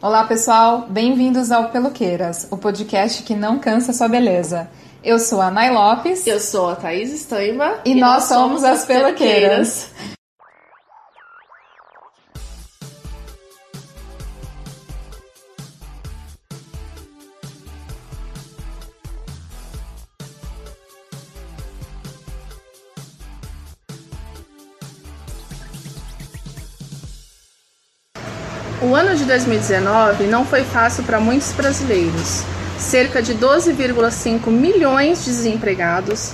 Olá, pessoal. Bem-vindos ao Peloqueiras, o podcast que não cansa sua beleza. Eu sou a Nay Lopes. Eu sou a Thaís Estaima. E, e nós, nós, somos as Peloqueiras. O ano de 2019 não foi fácil para muitos brasileiros. Cerca de 12,5 milhões de desempregados.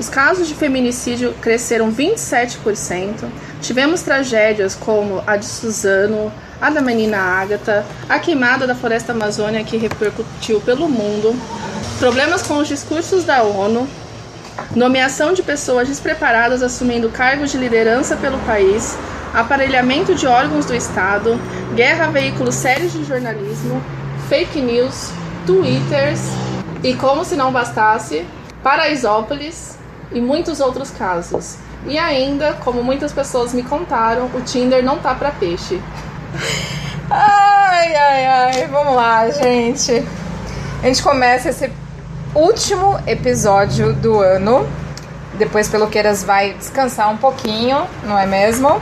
Os casos de feminicídio cresceram 27%. Tivemos tragédias como a de Suzano, a da menina Ágata, a queimada da floresta amazônica que repercutiu pelo mundo, problemas com os discursos da ONU, nomeação de pessoas despreparadas assumindo cargos de liderança pelo país, aparelhamento de órgãos do Estado, guerra a veículos sérios de jornalismo, fake news, twitters e, como se não bastasse, Paraisópolis e muitos outros casos. E ainda, como muitas pessoas me contaram, o Tinder não tá para peixe. Ai, ai, ai, vamos lá, gente. A gente começa esse último episódio do ano. Depois Peloqueiras vai descansar um pouquinho, não é mesmo?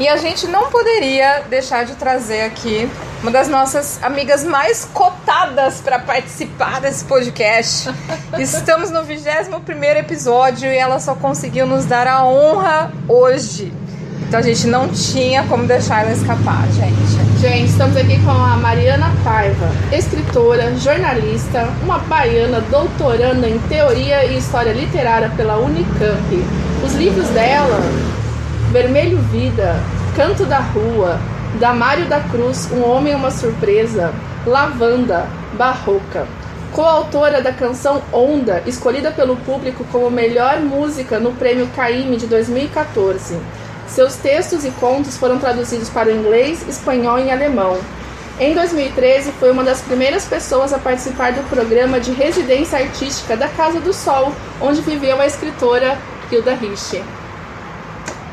E a gente não poderia deixar de trazer aqui uma das nossas amigas mais cotadas para participar desse podcast. Estamos no 21 episódio e ela só conseguiu nos dar a honra hoje. Então a gente não tinha como deixar ela escapar, gente. Gente, estamos aqui com a Mariana Paiva, escritora, jornalista, uma baiana doutoranda em teoria e história literária pela Unicamp. Os livros dela Vermelho Vida, Canto da Rua, Damário da Cruz, Um Homem Uma Surpresa, Lavanda, Barroca. Coautora da canção Onda, escolhida pelo público como melhor música no prêmio Caime de 2014. Seus textos e contos foram traduzidos para o inglês, espanhol e alemão. Em 2013, foi uma das primeiras pessoas a participar do programa de residência artística da Casa do Sol, onde viveu a escritora Hilda Rich.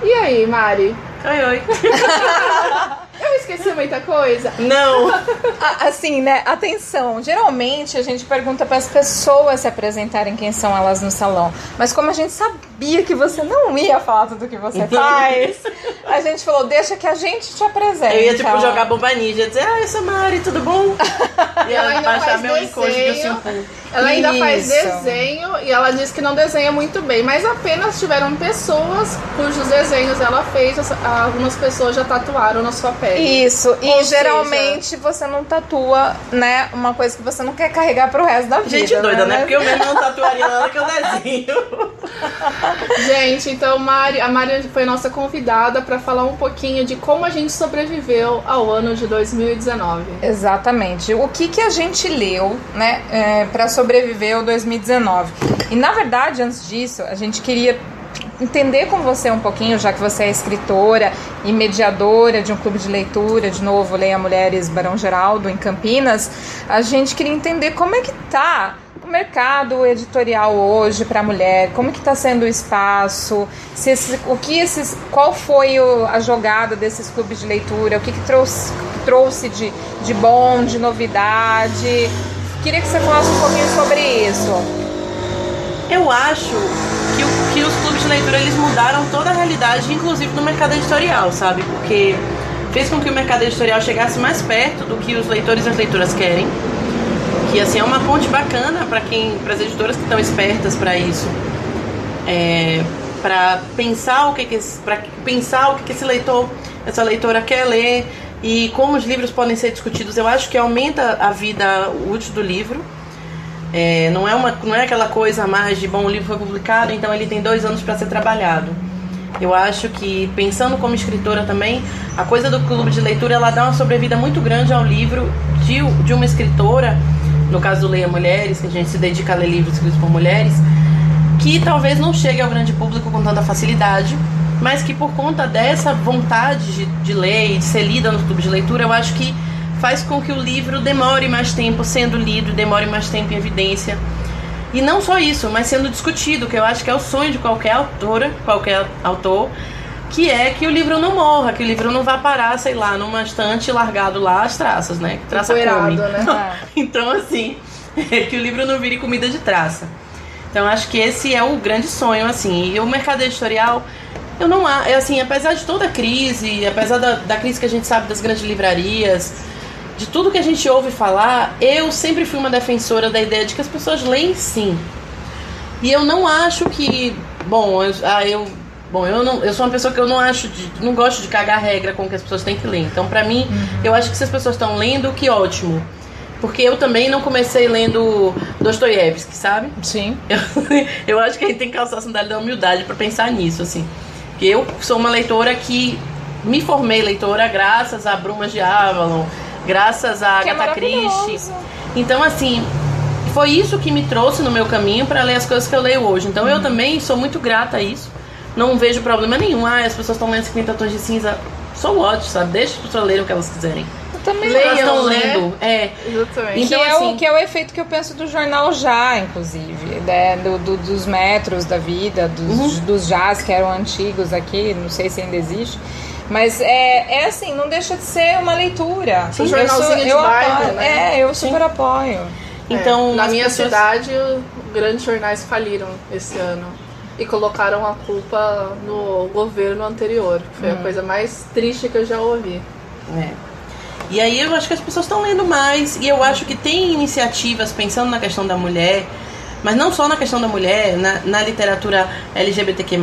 E aí, Mari? Oi, oi. Eu esqueci muita coisa? Não. Assim, né? Atenção. Geralmente a gente pergunta para as pessoas se apresentarem quem são elas no salão. Mas como a gente sabia que você não ia falar tudo que você faz, a gente falou: deixa que a gente te apresente. Eu ia tipo jogar bomba ninja, dizer: Ah, eu sou Mari, tudo bom? e ela baixar meu encosto de ela ainda Isso. faz desenho e ela diz que não desenha muito bem, mas apenas tiveram pessoas cujos desenhos ela fez, algumas pessoas já tatuaram na sua pele. Isso, e Ou geralmente seja... você não tatua, né, uma coisa que você não quer carregar pro resto da vida. Gente doida, né? né? Porque eu mesmo não tatuaria nada que eu desenho. gente, então Mari, a Mari foi nossa convidada para falar um pouquinho de como a gente sobreviveu ao ano de 2019. Exatamente. O que que a gente leu, né, é, para sobreviver ao 2019. E na verdade, antes disso, a gente queria entender com você um pouquinho, já que você é escritora e mediadora de um clube de leitura, de novo, Leia Mulheres Barão Geraldo, em Campinas, a gente queria entender como é que tá o mercado editorial hoje para a mulher, como que está sendo o espaço, se esse, o que esses, qual foi o, a jogada desses clubes de leitura, o que, que trouxe, trouxe de, de bom, de novidade, Queria que você falasse um pouquinho sobre isso. Eu acho de leitura eles mudaram toda a realidade, inclusive no mercado editorial, sabe? Porque fez com que o mercado editorial chegasse mais perto do que os leitores e as leitoras querem. Que assim é uma ponte bacana para quem, para as editoras que estão espertas para isso. É, para pensar o que, que para pensar o que, que esse leitor, essa leitora quer ler, e como os livros podem ser discutidos, eu acho que aumenta a vida útil do livro. É, não, é uma, não é aquela coisa mais de bom, o livro foi publicado, então ele tem dois anos para ser trabalhado. Eu acho que, pensando como escritora também, a coisa do clube de leitura ela dá uma sobrevida muito grande ao livro de, de uma escritora, no caso do Leia Mulheres, que a gente se dedica a ler livros escritos por mulheres, que talvez não chegue ao grande público com tanta facilidade, mas que por conta dessa vontade de, de ler e de ser lida no clube de leitura, eu acho que faz com que o livro demore mais tempo sendo lido, demore mais tempo em evidência. E não só isso, mas sendo discutido, que eu acho que é o sonho de qualquer autora, qualquer autor, que é que o livro não morra, que o livro não vá parar, sei lá, numa estante largado lá as traças, né? Que traça Empoeirado, come. né? então, assim, é que o livro não vire comida de traça. Então, acho que esse é o grande sonho, assim. E o mercado editorial, eu não há, é assim, apesar de toda a crise, apesar da, da crise que a gente sabe das grandes livrarias, de tudo que a gente ouve falar, eu sempre fui uma defensora da ideia de que as pessoas leem sim. E eu não acho que, bom, eu, ah, eu Bom, eu não, eu sou uma pessoa que eu não acho, de, não gosto de cagar regra com o que as pessoas têm que ler. Então, pra mim, uhum. eu acho que se as pessoas estão lendo, que ótimo. Porque eu também não comecei lendo Dostoiévski, sabe? Sim. Eu, eu acho que a gente tem que calçar a sandália da humildade para pensar nisso, assim. Porque eu sou uma leitora que me formei leitora graças a Brumas de Avalon, graças a que é Agatha é Christie. Então, assim, foi isso que me trouxe no meu caminho para ler as coisas que eu leio hoje. Então, uhum. eu também sou muito grata a isso não vejo problema nenhum. Ah, as pessoas estão lendo 50 tons de cinza. So what, sabe? Deixa as pessoas lerem o que elas quiserem. Eu também Leiam, elas estão né? lendo. É. Exatamente. Então, que, é assim, o, que é o efeito que eu penso do jornal já, inclusive. Né? Do, do, dos metros da vida, dos, uhum. dos jazz que eram antigos aqui, não sei se ainda existe. Mas é, é assim, não deixa de ser uma leitura. Sim, um jornalzinho eu, sou, de eu bairro, apoio, né? É, eu super Sim. apoio. Então, é, na minha pessoas... cidade, grandes jornais faliram esse ano e colocaram a culpa no governo anterior. Foi hum. a coisa mais triste que eu já ouvi. É. E aí eu acho que as pessoas estão lendo mais e eu acho que tem iniciativas pensando na questão da mulher, mas não só na questão da mulher, na, na literatura LGBTQ+,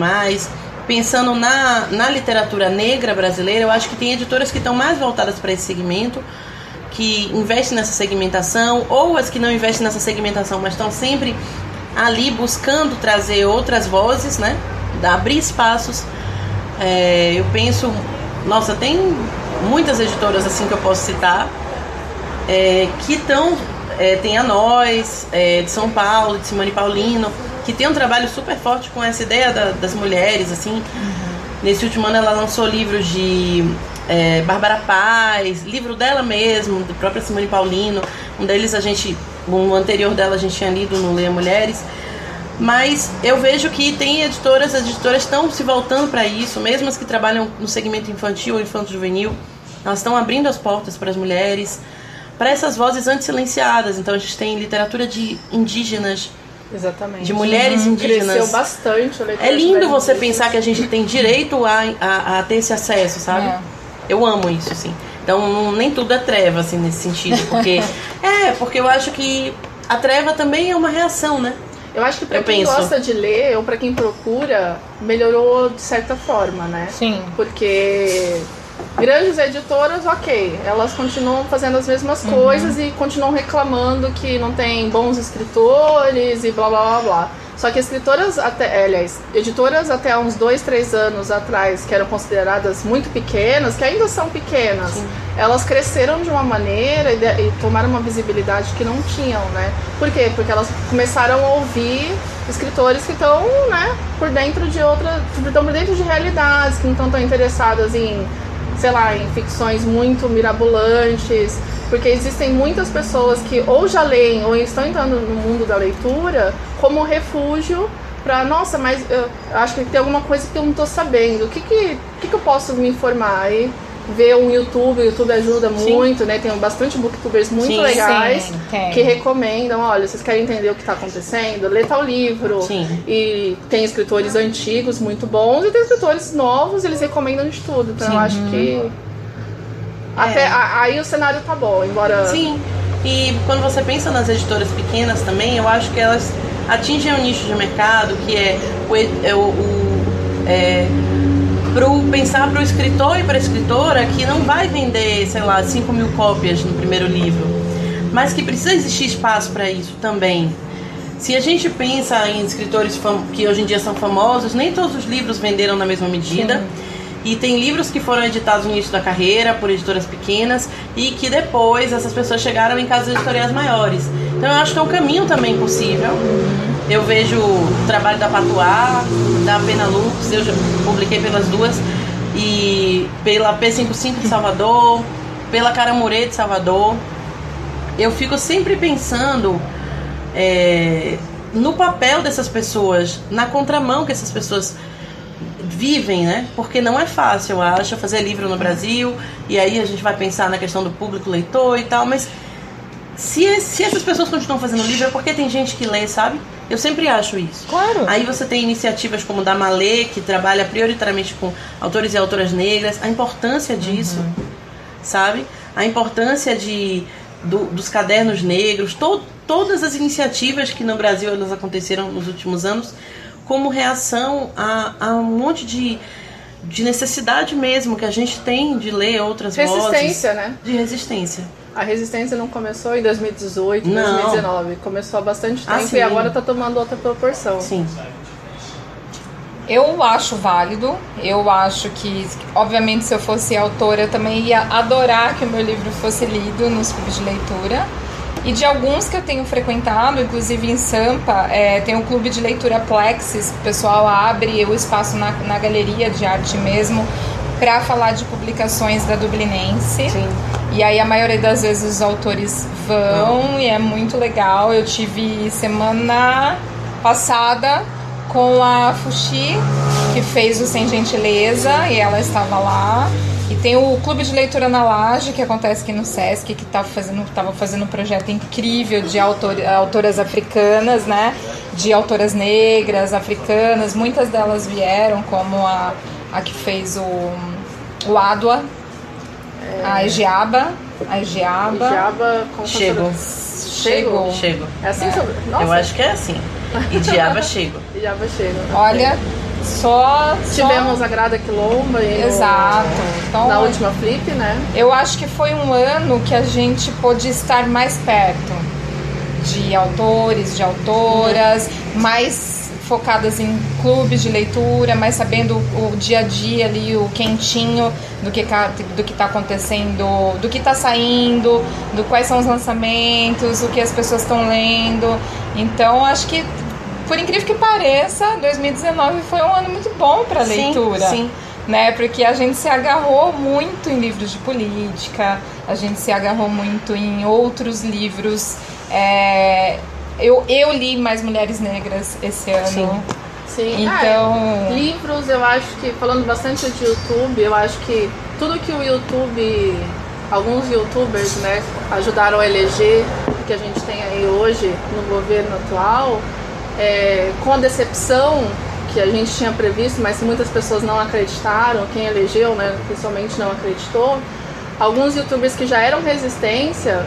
pensando na, na literatura negra brasileira, eu acho que tem editoras que estão mais voltadas para esse segmento, que investem nessa segmentação, ou as que não investem nessa segmentação, mas estão sempre ali buscando trazer outras vozes, né? Abrir espaços. É, eu penso, nossa, tem muitas editoras assim que eu posso citar é, que estão. É, tem a Nós, é, de São Paulo, de Simone Paulino, que tem um trabalho super forte com essa ideia da, das mulheres, assim. Uhum. Nesse último ano ela lançou livros de é, Bárbara Paz, livro dela mesmo, da própria Simone Paulino. Um deles a gente o anterior dela a gente tinha lido no Leia Mulheres. Mas eu vejo que tem editoras, as editoras estão se voltando para isso, mesmo as que trabalham no segmento infantil ou infanto-juvenil, elas estão abrindo as portas para as mulheres, para essas vozes antes silenciadas. Então a gente tem literatura de indígenas, Exatamente. de mulheres uhum, indígenas. Cresceu bastante É lindo você pensar que a gente tem direito a, a, a ter esse acesso, sabe? É. Eu amo isso, assim. Então nem tudo é treva, assim, nesse sentido. Porque. é, porque eu acho que a treva também é uma reação, né? Eu acho que pra eu quem penso. gosta de ler ou para quem procura, melhorou de certa forma, né? Sim. Porque grandes editoras, ok, elas continuam fazendo as mesmas uhum. coisas e continuam reclamando que não tem bons escritores e blá blá blá blá. Só que escritoras, até, é, aliás, editoras até uns dois, três anos atrás, que eram consideradas muito pequenas, que ainda são pequenas, Sim. elas cresceram de uma maneira e, de, e, tomaram uma visibilidade que não tinham, né? Por quê? Porque elas começaram a ouvir escritores que estão, né, por dentro de outra, estão por dentro de realidades, que não estão tão interessadas em, sei lá, em ficções muito mirabolantes, porque existem muitas pessoas que ou já leem ou estão entrando no mundo da leitura como refúgio para nossa, mas eu acho que tem alguma coisa que eu não estou sabendo. O que que, que que eu posso me informar aí? Ver um YouTube, o YouTube ajuda sim. muito, né? Tem bastante booktubers muito sim, legais sim, que recomendam, olha, vocês querem entender o que está acontecendo? Lê tal livro. E tem escritores antigos muito bons e tem escritores novos, eles recomendam de tudo. Então eu acho que até é. aí o cenário tá bom, embora. Sim. E quando você pensa nas editoras pequenas também, eu acho que elas atingem um nicho de mercado que é o, é, o, o é, pro, pensar para o escritor e para a escritora que não vai vender, sei lá, 5 mil cópias no primeiro livro, mas que precisa existir espaço para isso também. Se a gente pensa em escritores que hoje em dia são famosos, nem todos os livros venderam na mesma medida. Sim e tem livros que foram editados no início da carreira por editoras pequenas e que depois essas pessoas chegaram em casas editoriais maiores. Então eu acho que é um caminho também possível. Eu vejo o trabalho da Patuá, da Pena Lux, eu já publiquei pelas duas, e pela P55 de Salvador, pela Caramurê de Salvador. Eu fico sempre pensando é, no papel dessas pessoas, na contramão que essas pessoas vivem, né? Porque não é fácil, eu acho, fazer livro no Brasil, e aí a gente vai pensar na questão do público leitor e tal, mas se, se essas pessoas continuam fazendo livro é porque tem gente que lê, sabe? Eu sempre acho isso. Claro. Aí você tem iniciativas como da Malê, que trabalha prioritariamente com autores e autoras negras, a importância disso, uhum. sabe? A importância de, do, dos cadernos negros, to, todas as iniciativas que no Brasil elas aconteceram nos últimos anos, como reação a, a um monte de, de necessidade mesmo que a gente tem de ler outras resistência, vozes. Resistência, né? De resistência. A resistência não começou em 2018, não. 2019. Começou há bastante ah, tempo ah, e agora está tomando outra proporção. Sim. Eu acho válido. Eu acho que, obviamente, se eu fosse autora, eu também ia adorar que o meu livro fosse lido nos clubes de leitura. E de alguns que eu tenho frequentado, inclusive em Sampa, é, tem o clube de leitura Plexis, o pessoal abre o espaço na, na galeria de arte mesmo para falar de publicações da Dublinense. Sim. E aí a maioria das vezes os autores vão Não. e é muito legal. Eu tive semana passada com a Fuxi, que fez o Sem Gentileza, e ela estava lá. E tem o Clube de Leitura na Laje, que acontece aqui no Sesc, que estava tá fazendo, tava fazendo um projeto incrível de autor, autoras africanas, né? De autoras negras, africanas. Muitas delas vieram, como a, a que fez o, o Adwa, é... a Egiaba. A Egiaba. Egiaba Chegou. Chegou. Chegou. É assim é. Nossa. Eu acho que é assim. E Diaba Chego. Diaba Chego. Olha, só, Tivemos só... a Grada Quilomba e Exato. Então, na última flip, né? Eu acho que foi um ano que a gente pôde estar mais perto de autores, de autoras, mais focadas em clubes de leitura, mas sabendo o dia a dia ali, o quentinho do que do que está acontecendo, do que está saindo, do quais são os lançamentos, o que as pessoas estão lendo. Então, acho que por incrível que pareça, 2019 foi um ano muito bom para leitura. Sim, sim. Né? Porque a gente se agarrou muito em livros de política, a gente se agarrou muito em outros livros. É... Eu, eu li mais Mulheres Negras esse ano. Sim. Sim. Então. Ah, é. livros, eu acho que, falando bastante de YouTube, eu acho que tudo que o YouTube, alguns youtubers, né, ajudaram a eleger, que a gente tem aí hoje no governo atual, é, com a decepção que a gente tinha previsto, mas muitas pessoas não acreditaram, quem elegeu, né, principalmente não acreditou, alguns youtubers que já eram resistência,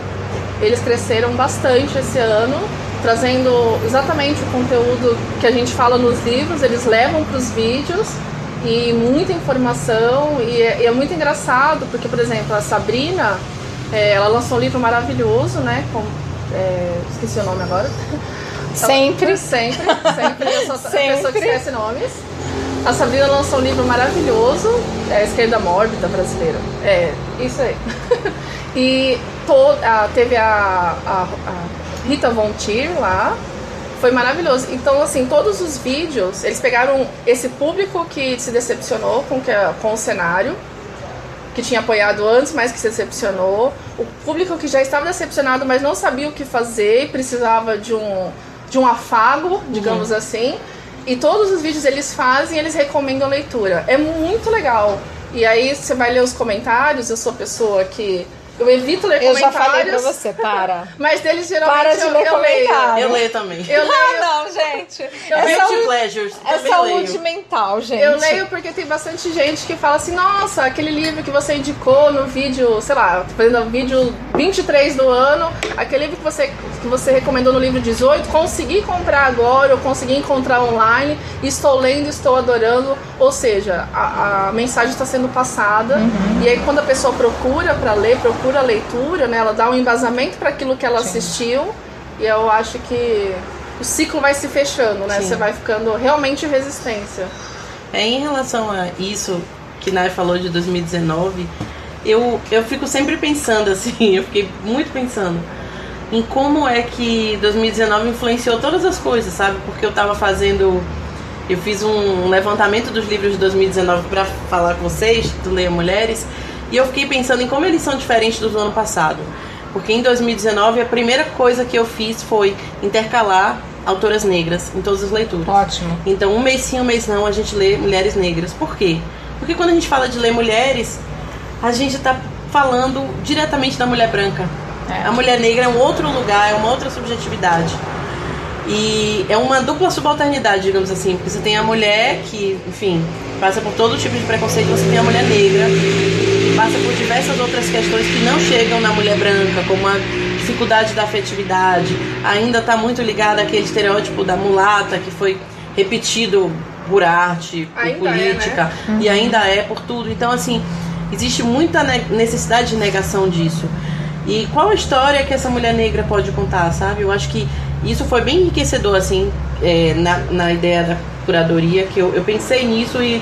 eles cresceram bastante esse ano, trazendo exatamente o conteúdo que a gente fala nos livros, eles levam para os vídeos e muita informação e é, e é, muito engraçado porque, por exemplo, a Sabrina, é, ela lançou um livro maravilhoso, né? Com, é, esqueci o nome agora. Sempre. sempre, sempre. Eu sou sempre. a pessoa que esquece nomes. A Sabrina lançou um livro maravilhoso, é Esquerda Mórbida Brasileira. É, isso aí. e to, a, teve a, a, a Rita Von Tier lá, foi maravilhoso. Então, assim, todos os vídeos, eles pegaram esse público que se decepcionou com, que, com o cenário, que tinha apoiado antes, mas que se decepcionou. O público que já estava decepcionado, mas não sabia o que fazer e precisava de um de um afago, digamos uhum. assim. E todos os vídeos eles fazem, eles recomendam leitura. É muito legal. E aí você vai ler os comentários, eu sou pessoa que eu evito ler eu comentários. Eu já falei pra você, para. Mas deles geralmente para de eu, ler eu leio. Eu leio também. Eu leio. Ah, não, gente. Eu é saúde, pleasures. É saúde leio. mental, gente. Eu leio porque tem bastante gente que fala assim, nossa, aquele livro que você indicou no vídeo, sei lá, fazendo o vídeo 23 do ano, aquele livro que você, que você recomendou no livro 18, consegui comprar agora, eu consegui encontrar online, estou lendo, estou adorando. Ou seja, a, a mensagem está sendo passada. Uhum. E aí quando a pessoa procura para ler, procura a leitura, né? Ela dá um embasamento para aquilo que ela Sim. assistiu e eu acho que o ciclo vai se fechando, né? Sim. Você vai ficando realmente resistência. É, em relação a isso que Nai falou de 2019, eu, eu fico sempre pensando assim, eu fiquei muito pensando em como é que 2019 influenciou todas as coisas, sabe? Porque eu tava fazendo. Eu fiz um levantamento dos livros de 2019 para falar com vocês, do Leia Mulheres, e eu fiquei pensando em como eles são diferentes do ano passado. Porque em 2019 a primeira coisa que eu fiz foi intercalar autoras negras em todas as leituras. Ótimo. Então, um mês sim, um mês não, a gente lê mulheres negras. Por quê? Porque quando a gente fala de ler mulheres, a gente está falando diretamente da mulher branca. É. A mulher negra é um outro lugar, é uma outra subjetividade. E é uma dupla subalternidade, digamos assim, porque você tem a mulher que, enfim, passa por todo tipo de preconceito, você tem a mulher negra, passa por diversas outras questões que não chegam na mulher branca, como a dificuldade da afetividade, ainda está muito ligada àquele estereótipo da mulata que foi repetido por arte, por Ainda política, é, né? e ainda é por tudo. Então, assim, existe muita ne- necessidade de negação disso. E qual a história que essa mulher negra pode contar, sabe? Eu acho que isso foi bem enriquecedor, assim, é, na, na ideia da curadoria, que eu, eu pensei nisso e,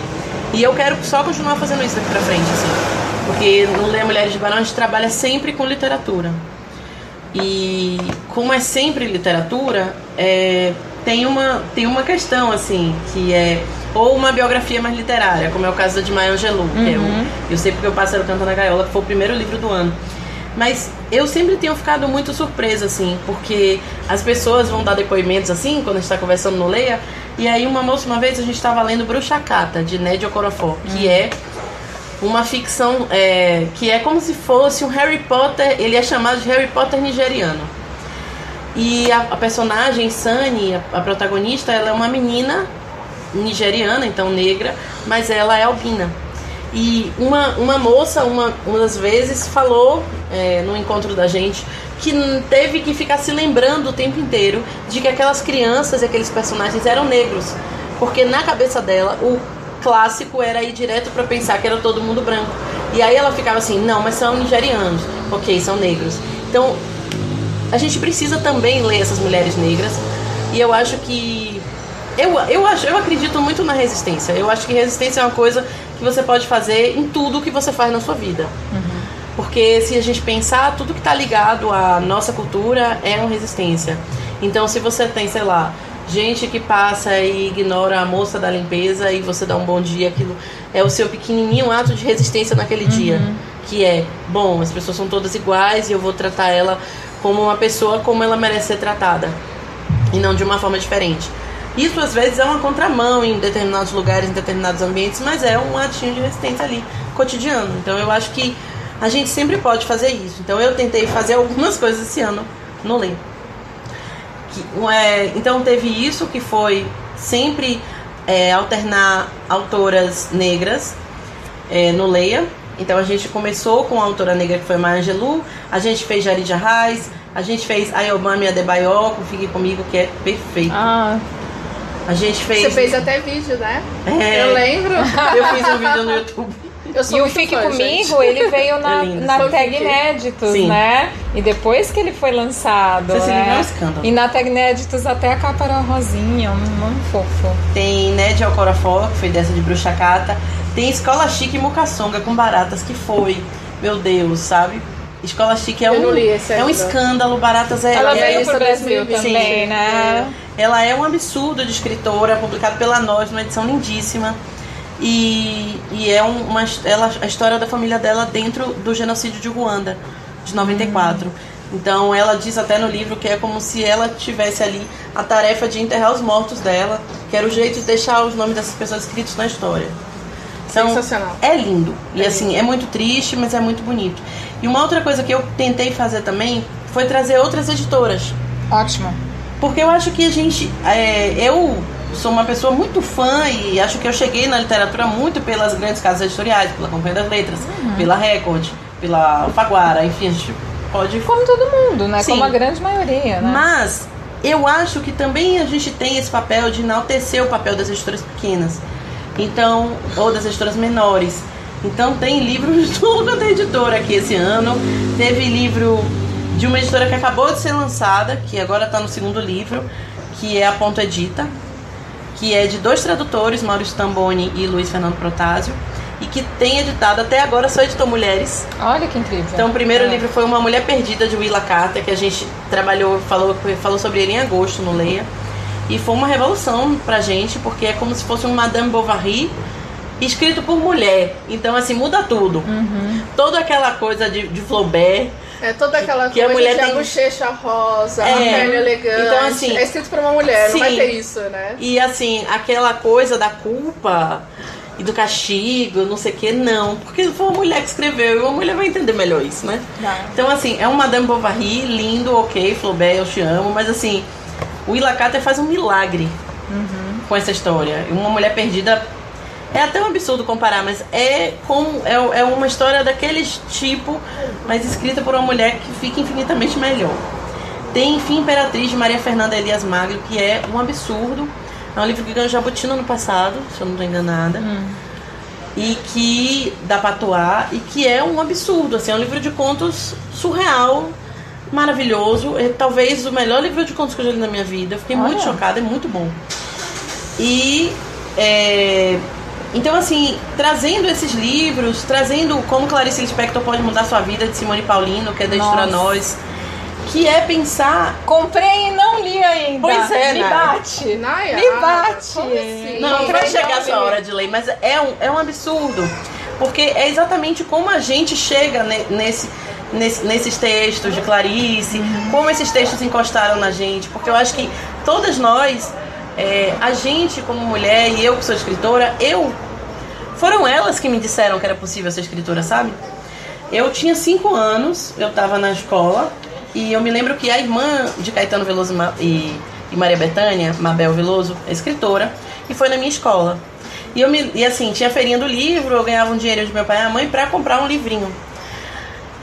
e eu quero só continuar fazendo isso daqui pra frente, assim. Porque no Leia Mulheres de Barão a gente trabalha sempre com literatura. E como é sempre literatura, é, tem, uma, tem uma questão, assim, que é ou uma biografia mais literária, como é o caso da de Maya Angelou, que é o Eu Sei Porque o Pássaro Canta na Gaiola, que foi o primeiro livro do ano. Mas eu sempre tenho ficado muito surpresa, assim, porque as pessoas vão dar depoimentos assim, quando a gente tá conversando no Leia, e aí uma moça, uma vez, a gente estava lendo Bruxa Cata, de Ned Okorafor, que é uma ficção é, que é como se fosse um Harry Potter, ele é chamado de Harry Potter nigeriano. E a, a personagem Sunny, a, a protagonista, ela é uma menina nigeriana, então negra, mas ela é albina. E uma, uma moça, uma, uma das vezes, falou é, no encontro da gente que teve que ficar se lembrando o tempo inteiro de que aquelas crianças e aqueles personagens eram negros. Porque na cabeça dela, o clássico era ir direto para pensar que era todo mundo branco. E aí ela ficava assim: não, mas são nigerianos. Ok, são negros. Então a gente precisa também ler essas mulheres negras. E eu acho que. Eu, eu, acho, eu acredito muito na resistência. Eu acho que resistência é uma coisa que você pode fazer em tudo que você faz na sua vida. Porque se a gente pensar, tudo que está ligado à nossa cultura é uma resistência. Então, se você tem, sei lá, gente que passa e ignora a moça da limpeza e você dá um bom dia, aquilo é o seu pequenininho ato de resistência naquele dia. Que é, bom, as pessoas são todas iguais e eu vou tratar ela como uma pessoa como ela merece ser tratada. E não de uma forma diferente. Isso às vezes é uma contramão em determinados lugares, em determinados ambientes, mas é um atinho de resistência ali, cotidiano. Então eu acho que a gente sempre pode fazer isso. Então eu tentei fazer algumas coisas esse ano no Lê. Que, é, então teve isso que foi sempre é, alternar autoras negras é, no Leia. Então a gente começou com a autora negra que foi Maya Angelou, a gente fez Jaridia Reis, a gente fez Ayobami Adebayo, com Fique Comigo, que é perfeito. Ah, A gente fez... Você fez até vídeo, né? É. Eu lembro. Eu fiz um vídeo no YouTube. Eu sou e o Fique fã, Comigo, gente. ele veio na, É na tag Fique. Inéditos, Sim. né? E depois que ele foi lançado, Você se né? um escândalo. E na tag Inéditos até a capa era rosinha, um, um fofo. Tem Ned Alcorafor, que foi dessa de Bruxa Cata. Tem Escola Chique Mucaçonga com baratas, que foi, meu Deus, sabe? Escola Chique é um, é um escândalo, baratas é, Ela é- veio isso pro é Brasil 2020, também, né? Ela é um absurdo de escritora, publicado pela Nós, uma edição lindíssima. E, e é um- uma, ela, a história da família dela dentro do genocídio de Ruanda, de 94. Então ela diz até no livro que é como se ela tivesse ali a tarefa de enterrar os mortos dela, que era o jeito de deixar os nomes dessas pessoas escritos na história. Então, Sensacional. é lindo. E assim, é muito triste, mas é muito bonito. E uma outra coisa que eu tentei fazer também foi trazer outras editoras. Ótimo. Porque eu acho que a gente. é, eu sou uma pessoa muito fã e acho que eu cheguei na literatura muito pelas grandes casas editoriais, pela Companhia das Letras, pela Record, pela Alfaguara, enfim, a gente pode. Como todo mundo, né? Sim. Como a grande maioria, né? Mas eu acho que também a gente tem esse papel de enaltecer o papel das editoras pequenas. Então, ou das editoras menores. Então tem livros de é editora aqui esse ano. Teve livro de uma editora que acabou de ser lançada, que agora está no segundo livro, que é a Ponto Edita, que é de dois tradutores, Maurício Tamboni e Luiz Fernando Protásio, e que tem editado até agora só editou mulheres. Olha que incrível. Então, o primeiro É. livro foi Uma Mulher Perdida, de Willa Carter, que a gente trabalhou, falou, falou sobre ele em agosto no Leia. E foi uma revolução pra gente, porque é como se fosse um Madame Bovary escrito por mulher. Então, assim, muda tudo. Uhum. Toda aquela coisa de, de Flaubert, É toda aquela Que a coisa mulher de a tem- bochecha rosa, a É. perna elegante. Então, assim, é escrito pra uma mulher, não vai sim. ter isso, né? E assim, aquela coisa da culpa e do castigo, não sei o que, não. Porque foi uma mulher que escreveu e uma mulher vai entender melhor isso, né? Então, assim, é um Madame Bovary, lindo, ok, Flaubert, eu te amo, mas assim, o Ilacata faz um milagre com essa história. Uma mulher perdida. É até um absurdo comparar, mas é como é, é uma história daquele tipo, mas escrita por uma mulher que fica infinitamente melhor. Tem Fim Imperatriz de Maria Fernanda Elias Magro, que é um absurdo. É um livro que ganhou Jabuti no ano passado, se eu não estou enganada. E que dá pra atuar e que é um absurdo, assim, é um livro de contos surreal, maravilhoso. É talvez o melhor livro de contos que eu já li na minha vida. Eu fiquei muito Olha. chocada, é muito bom. E é, então assim, trazendo esses livros, trazendo como Clarice Lispector pode mudar sua vida de Simone Paulino, que é da Editora. Nós, que é pensar Comprei e não li ainda. Pois é, Me Naya. bate. Naya, Me bate. assim? Não, Não, vai chegar a sua hora de ler, mas é um, é um absurdo. Porque é exatamente como a gente chega ne- nesse, nesse- nesses textos de Clarice, como esses textos encostaram na gente. Porque eu acho que todas nós, é, a gente como mulher e eu que sou escritora, eu. Foram elas que me disseram que era possível ser escritora, sabe? Eu tinha cinco anos, eu estava na escola e eu me lembro que a irmã de Caetano Veloso e, e Maria Bethânia, Mabel Veloso, é escritora, e foi na minha escola. E, eu me, e assim, tinha feirinha do livro, eu ganhava um dinheiro de meu pai e minha mãe para comprar um livrinho.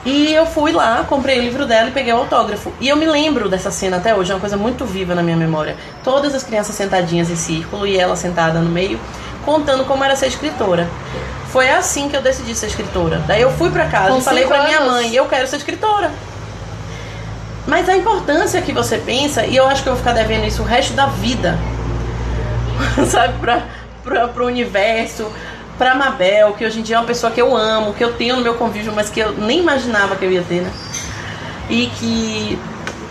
E eu fui lá, comprei o livro dela e peguei o autógrafo. E eu me lembro dessa cena até hoje, é uma coisa muito viva na minha memória. Todas as crianças sentadinhas em círculo e ela sentada no meio, contando como era ser escritora. Foi assim que eu decidi ser escritora. Daí eu fui pra casa Com e falei pra minha mãe, eu quero ser escritora. Mas a importância que você pensa, e eu acho que eu vou ficar devendo isso o resto da vida, sabe, pra, pra, pro universo, pra Mabel, que hoje em dia é uma pessoa que eu amo, que eu tenho no meu convívio, mas que eu nem imaginava que eu ia ter, né? E que,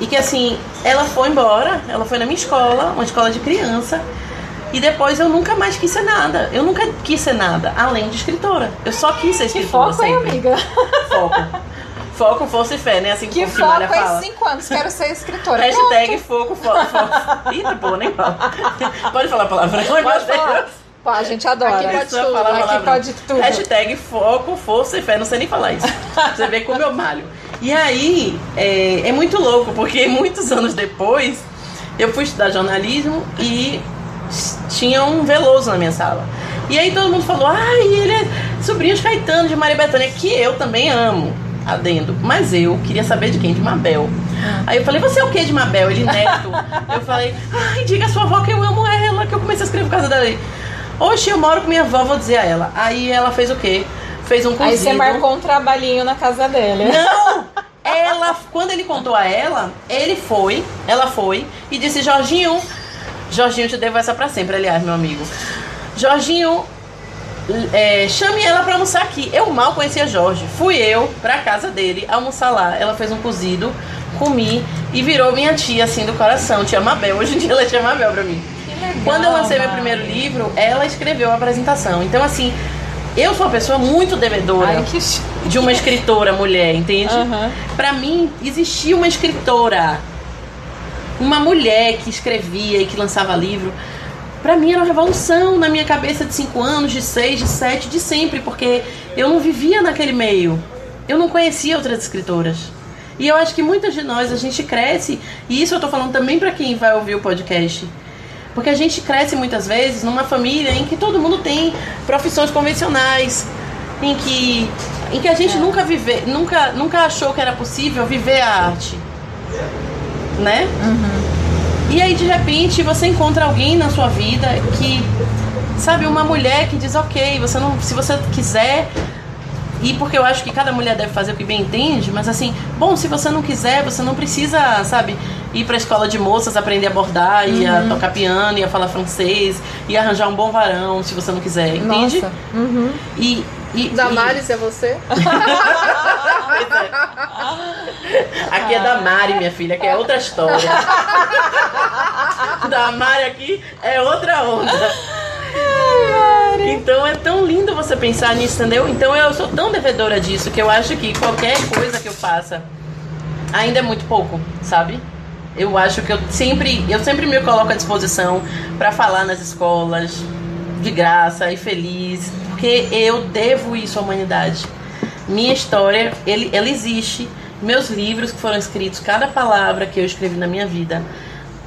e que assim, ela foi embora, ela foi na minha escola, uma escola de criança, e depois eu nunca mais quis ser nada. Eu nunca quis ser nada, além de escritora. Eu só quis ser Que escritora foco, hein, sempre. amiga? Foco. Foco, força e fé, né? Assim Que como foco fala. em cinco anos. Quero ser escritora. Hashtag foco, foco, foco. Ih, pô, nem fala. Pode falar a palavra. Pode falar. Pô, a gente adora. Aqui pode tudo. falar Aqui palavra. pode tudo. Hashtag foco, força e fé. Não sei nem falar isso. Você vê como eu malho. E aí, é, é muito louco, porque muitos anos depois, eu fui estudar jornalismo e tinha um Veloso na minha sala. E aí todo mundo falou, ai, ele é sobrinho de Caetano, de Maria Bethânia, que eu também amo, adendo. Mas eu queria saber de quem? De Mabel. Aí eu falei, você é o que de Mabel? Ele, neto. eu falei, ai, diga a sua avó que eu amo ela, que eu comecei a escrever por causa dela. Ele, Oxe, eu moro com minha avó, vou dizer a ela. Aí ela fez o quê? Fez um cozido. Aí você marcou um trabalhinho na casa dele. Não! Ela, quando ele contou a ela, ele foi, ela foi e disse: Jorginho, Jorginho, te devo essa pra sempre, aliás, meu amigo. Jorginho, é, chame ela pra almoçar aqui. Eu mal conhecia Jorge. Fui eu pra casa dele almoçar lá. Ela fez um cozido, comi e virou minha tia, assim, do coração, tia Mabel. Hoje em dia ela é tia Mabel pra mim. Quando eu lancei meu primeiro livro, ela escreveu a apresentação. Então, assim, eu sou uma pessoa muito devedora Ai, que de uma escritora mulher, entende? Aham. Pra mim, existia uma escritora, uma mulher que escrevia e que lançava livro. Pra mim era uma revolução na minha cabeça de 5 anos, de 6, de 7, de sempre, porque eu não vivia naquele meio. Eu não conhecia outras escritoras. E eu acho que muitas de nós a gente cresce, e isso eu tô falando também pra quem vai ouvir o podcast. Porque a gente cresce muitas vezes numa família em que todo mundo tem profissões convencionais, em que, em que a gente nunca vive, nunca, nunca achou que era possível viver a arte. Né? E aí de repente você encontra alguém na sua vida que, sabe, uma mulher que diz, ok, você não. Se você quiser. E porque eu acho que cada mulher deve fazer o que bem entende, mas assim, bom, se você não quiser, você não precisa, sabe, ir pra escola de moças, aprender a bordar, e a tocar piano, e a falar francês, e arranjar um bom varão, se você não quiser, entende? Nossa. Uhum. E, e, Damares é você? e- aqui é da Mari, minha filha, que é outra história. da Mari aqui é outra onda. Então é tão lindo você pensar nisso, entendeu? Então eu sou tão devedora disso que eu acho que qualquer coisa que eu faça ainda é muito pouco, sabe? Eu acho que eu sempre, eu sempre me coloco à disposição para falar nas escolas, de graça e feliz, porque eu devo isso à humanidade. Minha história, ele, ela existe. Meus livros que foram escritos, cada palavra que eu escrevi na minha vida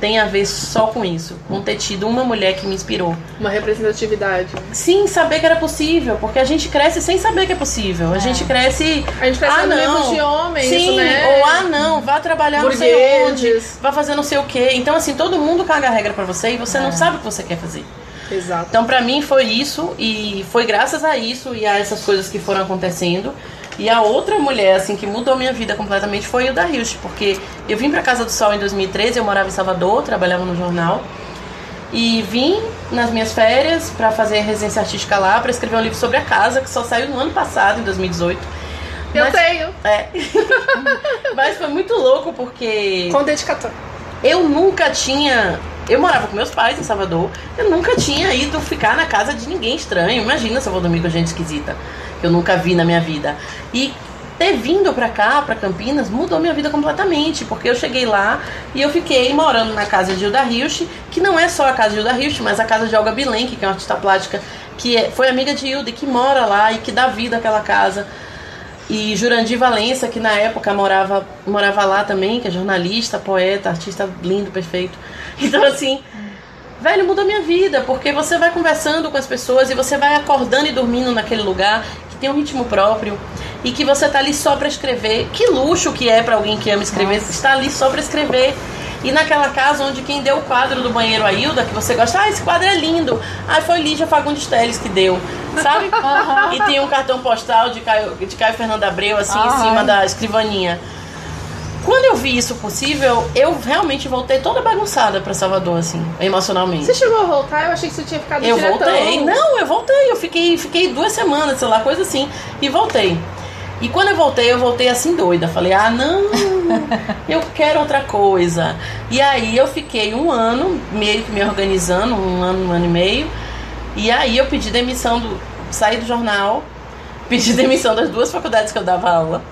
tem a ver só com isso, com ter tido uma mulher que me inspirou. Uma representatividade. Sim, saber que era possível, porque a gente cresce sem saber que é possível. A gente cresce. A gente cresce ah, não. de homens, Sim, né? ou ah, não, vá trabalhar não sei onde, Burgueses. vá fazer não sei o quê. Então, assim, todo mundo caga a regra pra você e você não sabe o que você quer fazer. Exato. Então, pra mim, foi isso, e foi graças a isso e a essas coisas que foram acontecendo. E a outra mulher, assim, que mudou minha vida completamente foi o da Hilst, porque eu vim pra Casa do Sol em 2013, eu morava em Salvador, trabalhava no jornal. E vim nas minhas férias pra fazer residência artística lá, pra escrever um livro sobre a casa, que só saiu no ano passado, em 2018. Eu Mas- tenho. É. Mas foi muito louco porque Com dedicatória. eu nunca tinha. Eu morava com meus pais em Salvador. Eu nunca tinha ido ficar na casa de ninguém estranho. Imagina se eu vou dormir com gente esquisita. Que eu nunca vi na minha vida. E ter vindo pra cá, pra Campinas, mudou minha vida completamente. Porque eu cheguei lá e eu fiquei morando na casa de Hilda Hilst, que não é só a casa de Hilda Hilst, mas a casa de Olga Bilenque, que é uma artista plástica, que é- foi amiga de Hilda e que mora lá e que dá vida àquela casa. E Jurandir Valença, que na época morava, morava lá também, que é jornalista, poeta, artista lindo, perfeito. Então, assim, velho, mudou minha vida, porque você vai conversando com as pessoas e você vai acordando e dormindo naquele lugar que tem um ritmo próprio e que você tá ali só pra escrever. Que luxo que é pra alguém que ama escrever, estar ali só pra escrever. E naquela casa onde quem deu o quadro do banheiro a Hilda, que você gosta, ah, esse quadro é lindo. Ah, foi Lígia Fagundes Teles que deu, sabe? E tem um cartão postal de Caio, de Caio Fernando Abreu, assim, em Ai. cima da escrivaninha. Quando eu vi isso possível, eu realmente voltei toda bagunçada pra Salvador, assim, emocionalmente. Você chegou a voltar? Eu achei que você tinha ficado Eu diretão. voltei. Não, eu voltei. Eu fiquei, fiquei duas semanas, sei lá, coisa assim. E voltei. E quando eu voltei, eu voltei assim doida. Falei, ah, não, eu quero outra coisa. E aí eu fiquei um ano meio que me organizando, um ano, um ano e meio. E aí eu pedi demissão do. saí do jornal, pedi demissão das duas faculdades que eu dava aula.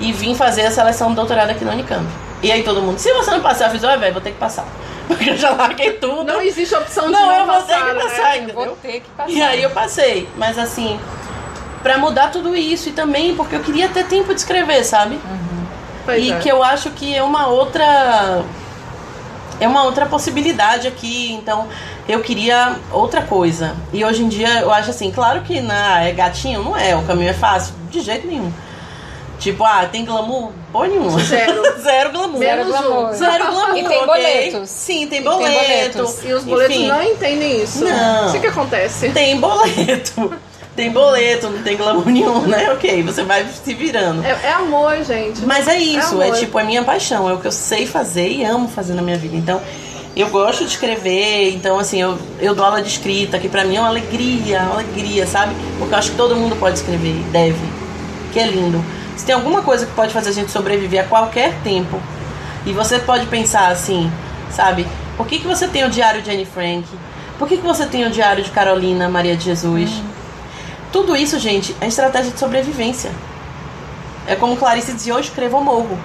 E vim fazer a seleção do doutorado aqui na Unicamp. E aí todo mundo, se você não passar, eu fiz, ó, velho, vou ter que passar. Porque eu já larguei tudo. Não existe opção de Não, não, eu vou ter que né? passar, Eu entendeu? vou ter que passar. E aí eu passei. Mas assim, pra mudar tudo isso e também porque eu queria ter tempo de escrever, sabe? Pois e é. que eu acho que é uma outra. É uma outra possibilidade aqui, então eu queria outra coisa. E hoje em dia eu acho assim, claro que na, é gatinho, não é, o caminho é fácil, de jeito nenhum. Tipo, ah, tem glamour? Porra nenhuma. Zero. Zero glamour. Zero glamour. Zero glamour. E tem boletos. Sim, tem E tem boleto. boletos. E os boletos Enfim, não entendem isso. Não. O que, que acontece? Tem boleto. Tem boleto, não tem glamour nenhum, né? Ok, você vai se virando. É, é amor, gente. Mas é isso, é, amor. tipo, é minha paixão, é o que eu sei fazer e amo fazer na minha vida. Então, eu gosto de escrever, então assim, eu, eu dou aula de escrita, que pra mim é uma alegria, uma alegria, sabe? Porque eu acho que todo mundo pode escrever, deve. Que é lindo. Se tem alguma coisa que pode fazer a gente sobreviver a qualquer tempo, e você pode pensar assim, sabe? Por que, que você tem o diário de Anne Frank? Por que, que você tem o diário de Carolina Maria de Jesus? Tudo isso, gente, é estratégia de sobrevivência. É como Clarice dizia, eu escrevo ou morro.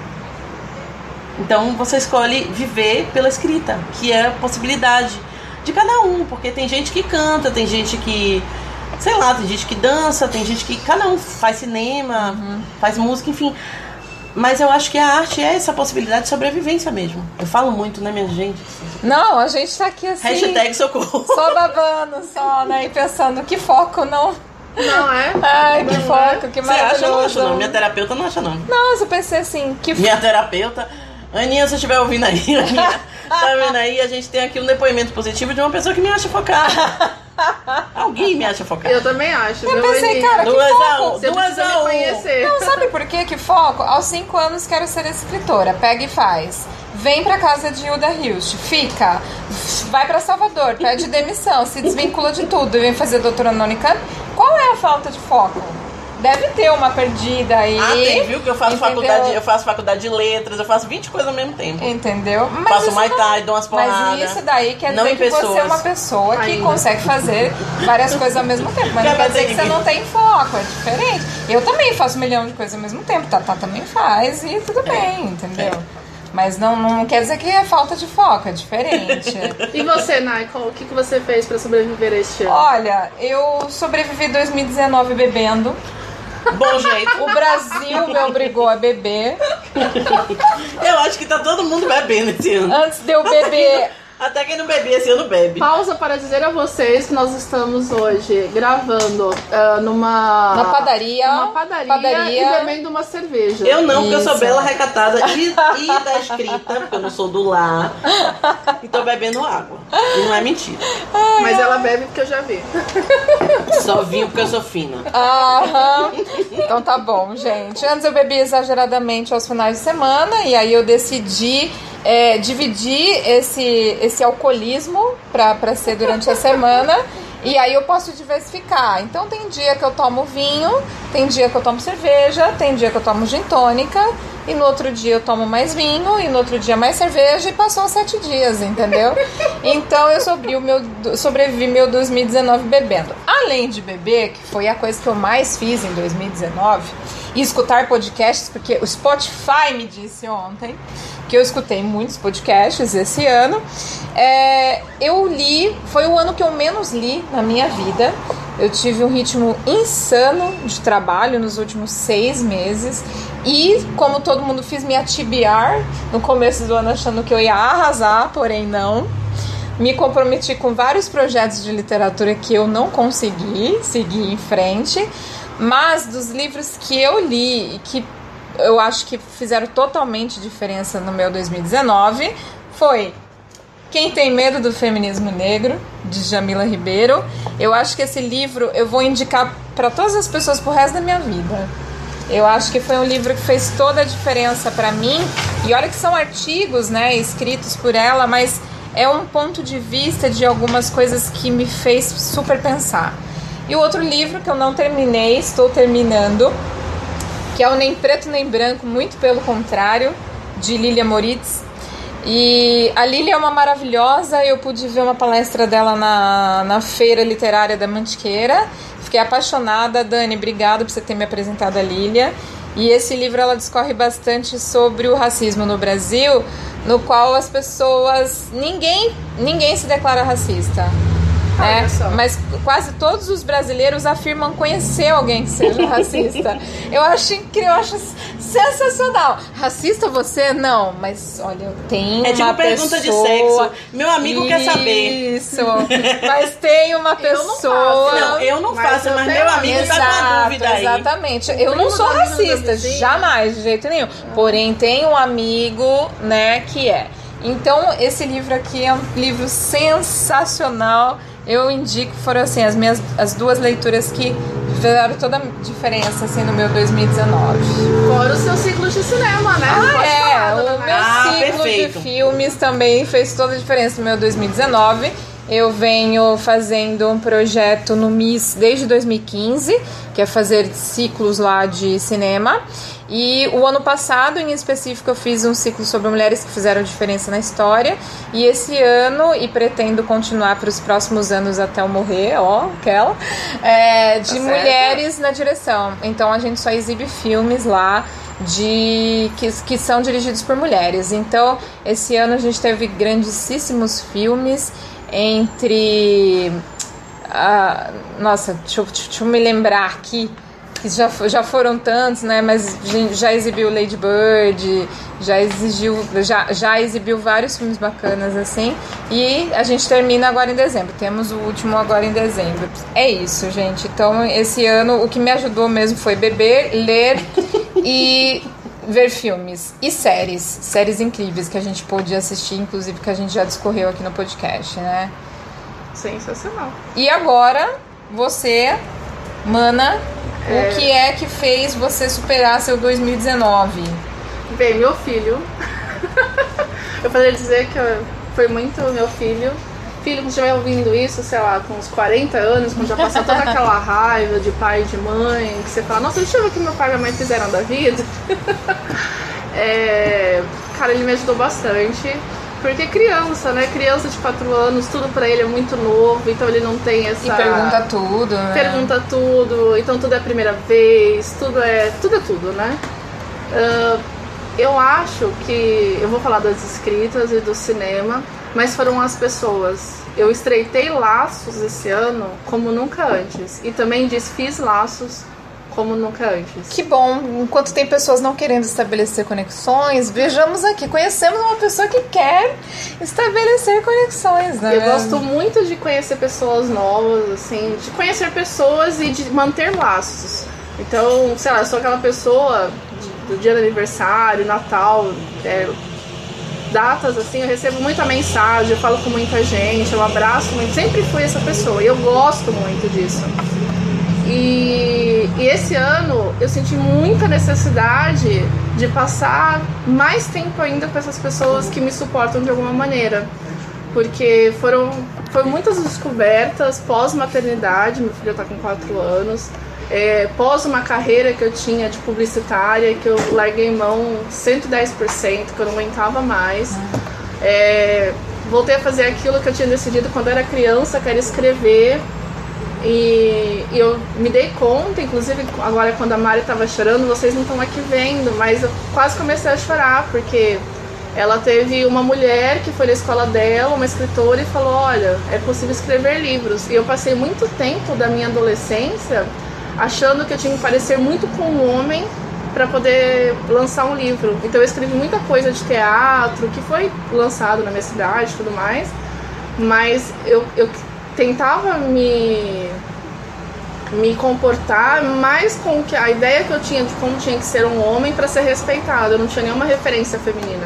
Então você escolhe viver pela escrita, que é a possibilidade de cada um, porque tem gente que canta, tem gente que, sei lá, tem gente que dança, tem gente que cada um faz cinema, faz música, enfim. Mas eu acho que a arte é essa possibilidade de sobrevivência mesmo. Eu falo muito, né, minha gente? Não, a gente tá aqui assim. Hashtag socorro. Só babando, só, né? E pensando, que foco, não. Não é? Ai, que Não foco, que Você acha? Não acho não. Minha terapeuta não acha não. Nossa, eu pensei assim, que Minha terapeuta. Aninha, se você estiver ouvindo aí, Aninha, tá vendo aí? A gente tem aqui um depoimento positivo de uma pessoa que me acha focada. Alguém me acha focada. Eu também acho. Eu pensei, cara, que Duas a foco. um. Você Duas a um. conhecer. Não, sabe por quê? Que foco? Aos 5 anos quero ser escritora. Pega e faz. Vem pra casa de Hilda Hilst, fica. Vai pra Salvador, pede demissão, se desvincula de tudo e vem fazer doutorado na Unicamp. Qual é a falta de foco? Deve ter uma perdida aí. Ah, tem, viu? Que eu faço entendeu? faculdade, eu faço faculdade de letras, eu faço 20 coisas ao mesmo tempo. Entendeu? Mas Faço não- Thai, dou umas porradas. Mas isso daí quer Não dizer que você é pessoas. uma pessoa que Ainda. consegue fazer várias coisas ao mesmo tempo. Mas não Quer quer dizer que você não tem foco, é diferente. Eu também faço um milhão de coisas ao mesmo tempo. Tatá também faz e tudo bem, entendeu? Mas não, não quer dizer que é falta de foco, é diferente. E você, Naiko, o que, que você fez pra sobreviver a este ano? Olha, eu sobrevivi 2019 bebendo. Bom jeito. O Brasil me obrigou a beber. Eu acho que tá todo mundo bebendo esse ano. Antes de eu beber, Até quem não bebia esse ano bebe. Pausa para dizer a vocês que nós estamos hoje gravando ah, numa... Na padaria. Numa padaria, Padaria. e bebendo uma cerveja. Eu não, porque eu sou Isso. bela, recatada e, e da escrita, porque eu não sou do lar. E tô bebendo água. E não é mentira. Mas ela bebe porque eu já vi. Só vinho porque eu sou fina. Aham. Então tá bom, gente. Antes eu bebia exageradamente aos finais de semana e aí eu decidi é, dividir esse, esse alcoolismo pra, pra ser durante a semana. E aí eu posso diversificar. Então tem dia que eu tomo vinho, tem dia que eu tomo cerveja, tem dia que eu tomo gin tônica, e no outro dia eu tomo mais vinho, e no outro dia mais cerveja, e passou sete dias, entendeu? Então eu sobrevivi o meu, sobrevivi meu 2019 bebendo. Além de beber, que foi a coisa que eu mais fiz em 2019, e escutar podcasts, porque o Spotify me disse ontem que eu escutei muitos podcasts esse ano. É, eu li, foi o ano que eu menos li na minha vida. Eu tive um ritmo insano de trabalho nos últimos seis meses. E, como todo mundo, fiz me atibiar no começo do ano achando que eu ia arrasar, porém não. Me comprometi com vários projetos de literatura que eu não consegui seguir em frente. Mas dos livros que eu li e que eu acho que fizeram totalmente diferença no meu 2019 foi Quem Tem Medo do Feminismo Negro, de Jamila Ribeiro. Eu acho que esse livro eu vou indicar para todas as pessoas pro resto da minha vida. Eu acho que foi um livro que fez toda a diferença para mim. E olha que são artigos, né, escritos por ela, mas é um ponto de vista de algumas coisas que me fez super pensar. E o outro livro que eu não terminei, estou terminando, que é o Nem Preto Nem Branco, muito pelo contrário, de Lilia Moritz. E a Lilia é uma maravilhosa, eu pude ver uma palestra dela na, na Feira Literária da Mantiqueira. Fiquei apaixonada, Dani, obrigada por você ter me apresentado a Lilia. E esse livro ela discorre bastante sobre o racismo no Brasil, no qual as pessoas. ninguém, ninguém se declara racista. Né? Só. Mas quase todos os brasileiros afirmam conhecer alguém que seja racista. eu acho incrível, eu acho sensacional. Racista você? Não, mas olha, eu tenho É tipo uma pergunta de pessoa... sexo. Meu amigo quer saber. Isso. Mas tem uma Eu não pessoa... faço. Não, eu não Mas faço, eu mas meu amigo tá com Exato, dúvida aí. exatamente. Eu não sou racista, jamais, de jeito nenhum. Porém, tem um amigo, né, que é. Então, esse livro aqui é um livro sensacional. Eu indico, foram assim, as minhas as duas leituras que fizeram toda a diferença assim no meu 2019. Fora o seu ciclo de cinema, né? Ah, é, o meu. Ah, ciclo perfeito. de filmes também fez toda a diferença no meu 2019. Eu venho fazendo um projeto no MIS desde 2015, que é fazer ciclos lá de cinema. E o ano passado, em específico, eu fiz um ciclo sobre mulheres que fizeram diferença na história. E esse ano, e pretendo continuar para os próximos anos até eu morrer, ó, aquela, é, de certo. mulheres na direção. Então a gente só exibe filmes lá de que, que são dirigidos por mulheres. Então, esse ano a gente teve grandíssimos filmes entre. ah, nossa, deixa deixa eu me lembrar aqui. Que já, já foram tantos, né? Mas já exibiu Lady Bird, já exigiu, já, já exibiu vários filmes bacanas assim. E a gente termina agora em dezembro. Temos o último agora em dezembro. É isso, gente. Então, esse ano o que me ajudou mesmo foi beber, ler e ver filmes e séries, séries incríveis que a gente pôde assistir, inclusive que a gente já discorreu aqui no podcast, né? Sensacional. E agora, você, mana, É. o que é que fez você superar seu 2019? Bem, meu filho. eu poderia dizer que foi muito meu filho filho, quando estiver ouvindo isso, sei lá, com uns 40 anos, quando já passou toda aquela raiva de pai e de mãe, que você fala, nossa, deixa eu ver o que meu pai e minha mãe fizeram da vida. é, cara, ele me ajudou bastante. Porque criança, né? Criança de 4 anos, tudo pra ele é muito novo, então ele não tem essa. E pergunta tudo, né? Pergunta tudo, então tudo é a primeira vez, tudo é. Tudo é tudo, né? Uh, eu acho que. Eu vou falar das escritas e do cinema, mas foram as pessoas. Eu estreitei laços esse ano como nunca antes. E também desfiz laços como nunca antes. Que bom. Enquanto tem pessoas não querendo estabelecer conexões, vejamos aqui, conhecemos uma pessoa que quer estabelecer conexões, né? Eu gosto muito de conhecer pessoas novas, assim, de conhecer pessoas e de manter laços. Então, sei lá, eu sou aquela pessoa do dia do aniversário, Natal, é, datas assim, eu recebo muita mensagem, eu falo com muita gente, eu abraço muito, sempre fui essa pessoa e eu gosto muito disso. E, e, esse ano eu senti muita necessidade de passar mais tempo ainda com essas pessoas que me suportam de alguma maneira. Porque foram, foram muitas descobertas pós-maternidade, meu filho está com 4 anos, é, pós uma carreira que eu tinha de publicitária, que eu larguei mão 110%, que eu não aguentava mais. É, voltei a fazer aquilo que eu tinha decidido quando era criança, que era escrever e, eu me dei conta, inclusive agora quando a Mari estava chorando, vocês não estão aqui vendo, mas eu quase comecei a chorar, porque ela teve uma mulher que foi na escola dela, uma escritora, e falou: Olha, é possível escrever livros. E eu passei muito tempo da minha adolescência achando que eu tinha que parecer muito com um homem para poder lançar um livro. Então eu escrevi muita coisa de teatro que foi lançado na minha cidade e tudo mais, mas eu, eu tentava me me comportar mais com que a ideia que eu tinha de como tinha que ser um homem para ser respeitado. Eu não tinha nenhuma referência feminina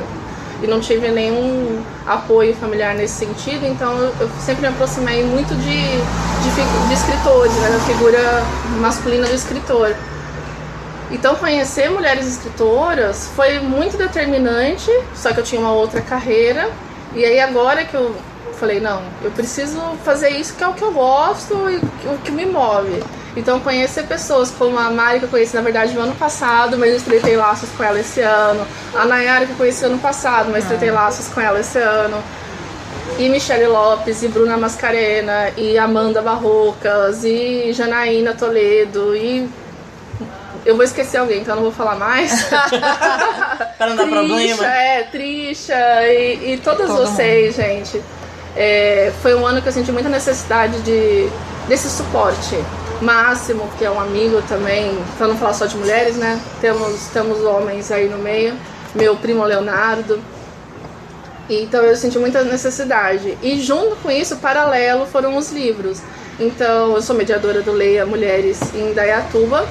e não tive nenhum apoio familiar nesse sentido, então eu, sempre me aproximei muito de, de, de escritores, né, da figura masculina do escritor. Então conhecer mulheres escritoras foi muito determinante, só que eu tinha uma outra carreira. E aí agora que eu falei, não, eu preciso fazer isso que é o que eu gosto e o que me move. Então conhecer pessoas como a Mari que eu conheci na verdade no ano passado, mas eu estreitei laços com ela esse ano. A Nayara que eu conheci ano passado, mas estreitei ah. laços com ela esse ano. E Michele Lopes, e Bruna Mascarena, e Amanda Barrocas, e Janaína Toledo, e eu vou esquecer alguém, então eu não vou falar mais. Para não dar problema. É, Trisha e, e todas Todo vocês, mundo. gente. É, foi um ano que eu senti muita necessidade de, desse suporte máximo, que é um amigo também, para não falar só de mulheres, né? Temos, temos homens aí no meio, meu primo Leonardo. Então eu senti muita necessidade. E junto com isso, paralelo, foram os livros. Então eu sou mediadora do Leia Mulheres em Dayatuba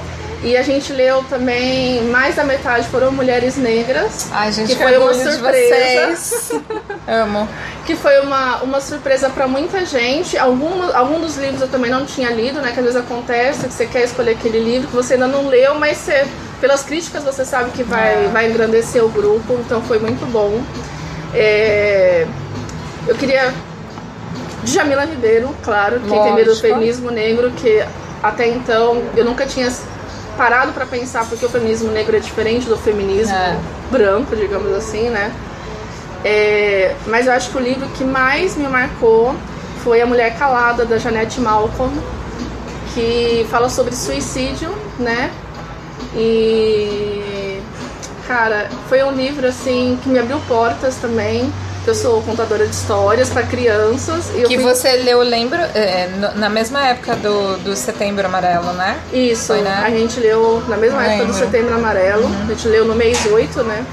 e a gente leu também, mais da metade foram mulheres negras. Ai, gente, que, foi uma surpresa. Amo. Que foi uma, uma surpresa para muita gente. Algum, algum dos livros eu também não tinha lido, né? Que às vezes acontece que você quer escolher aquele livro que você ainda não leu, mas você, pelas críticas você sabe que vai, é. vai engrandecer o grupo, então foi muito bom. É, eu queria. Jamila Ribeiro, claro, quem tem medo do feminismo negro, que até então eu nunca tinha parado para pensar porque o feminismo negro é diferente do feminismo é. branco, digamos assim, né? É, mas eu acho que o livro que mais me marcou foi A Mulher Calada, da Janete Malcolm, que fala sobre suicídio, né? E, cara, foi um livro, assim, que me abriu portas também eu sou contadora de histórias para crianças. E que fui... você leu, lembro, é, na mesma época do, do Setembro Amarelo, né? Isso, Foi, né? a gente leu na mesma época lembro. do Setembro Amarelo, uhum. a gente leu no mês 8, né?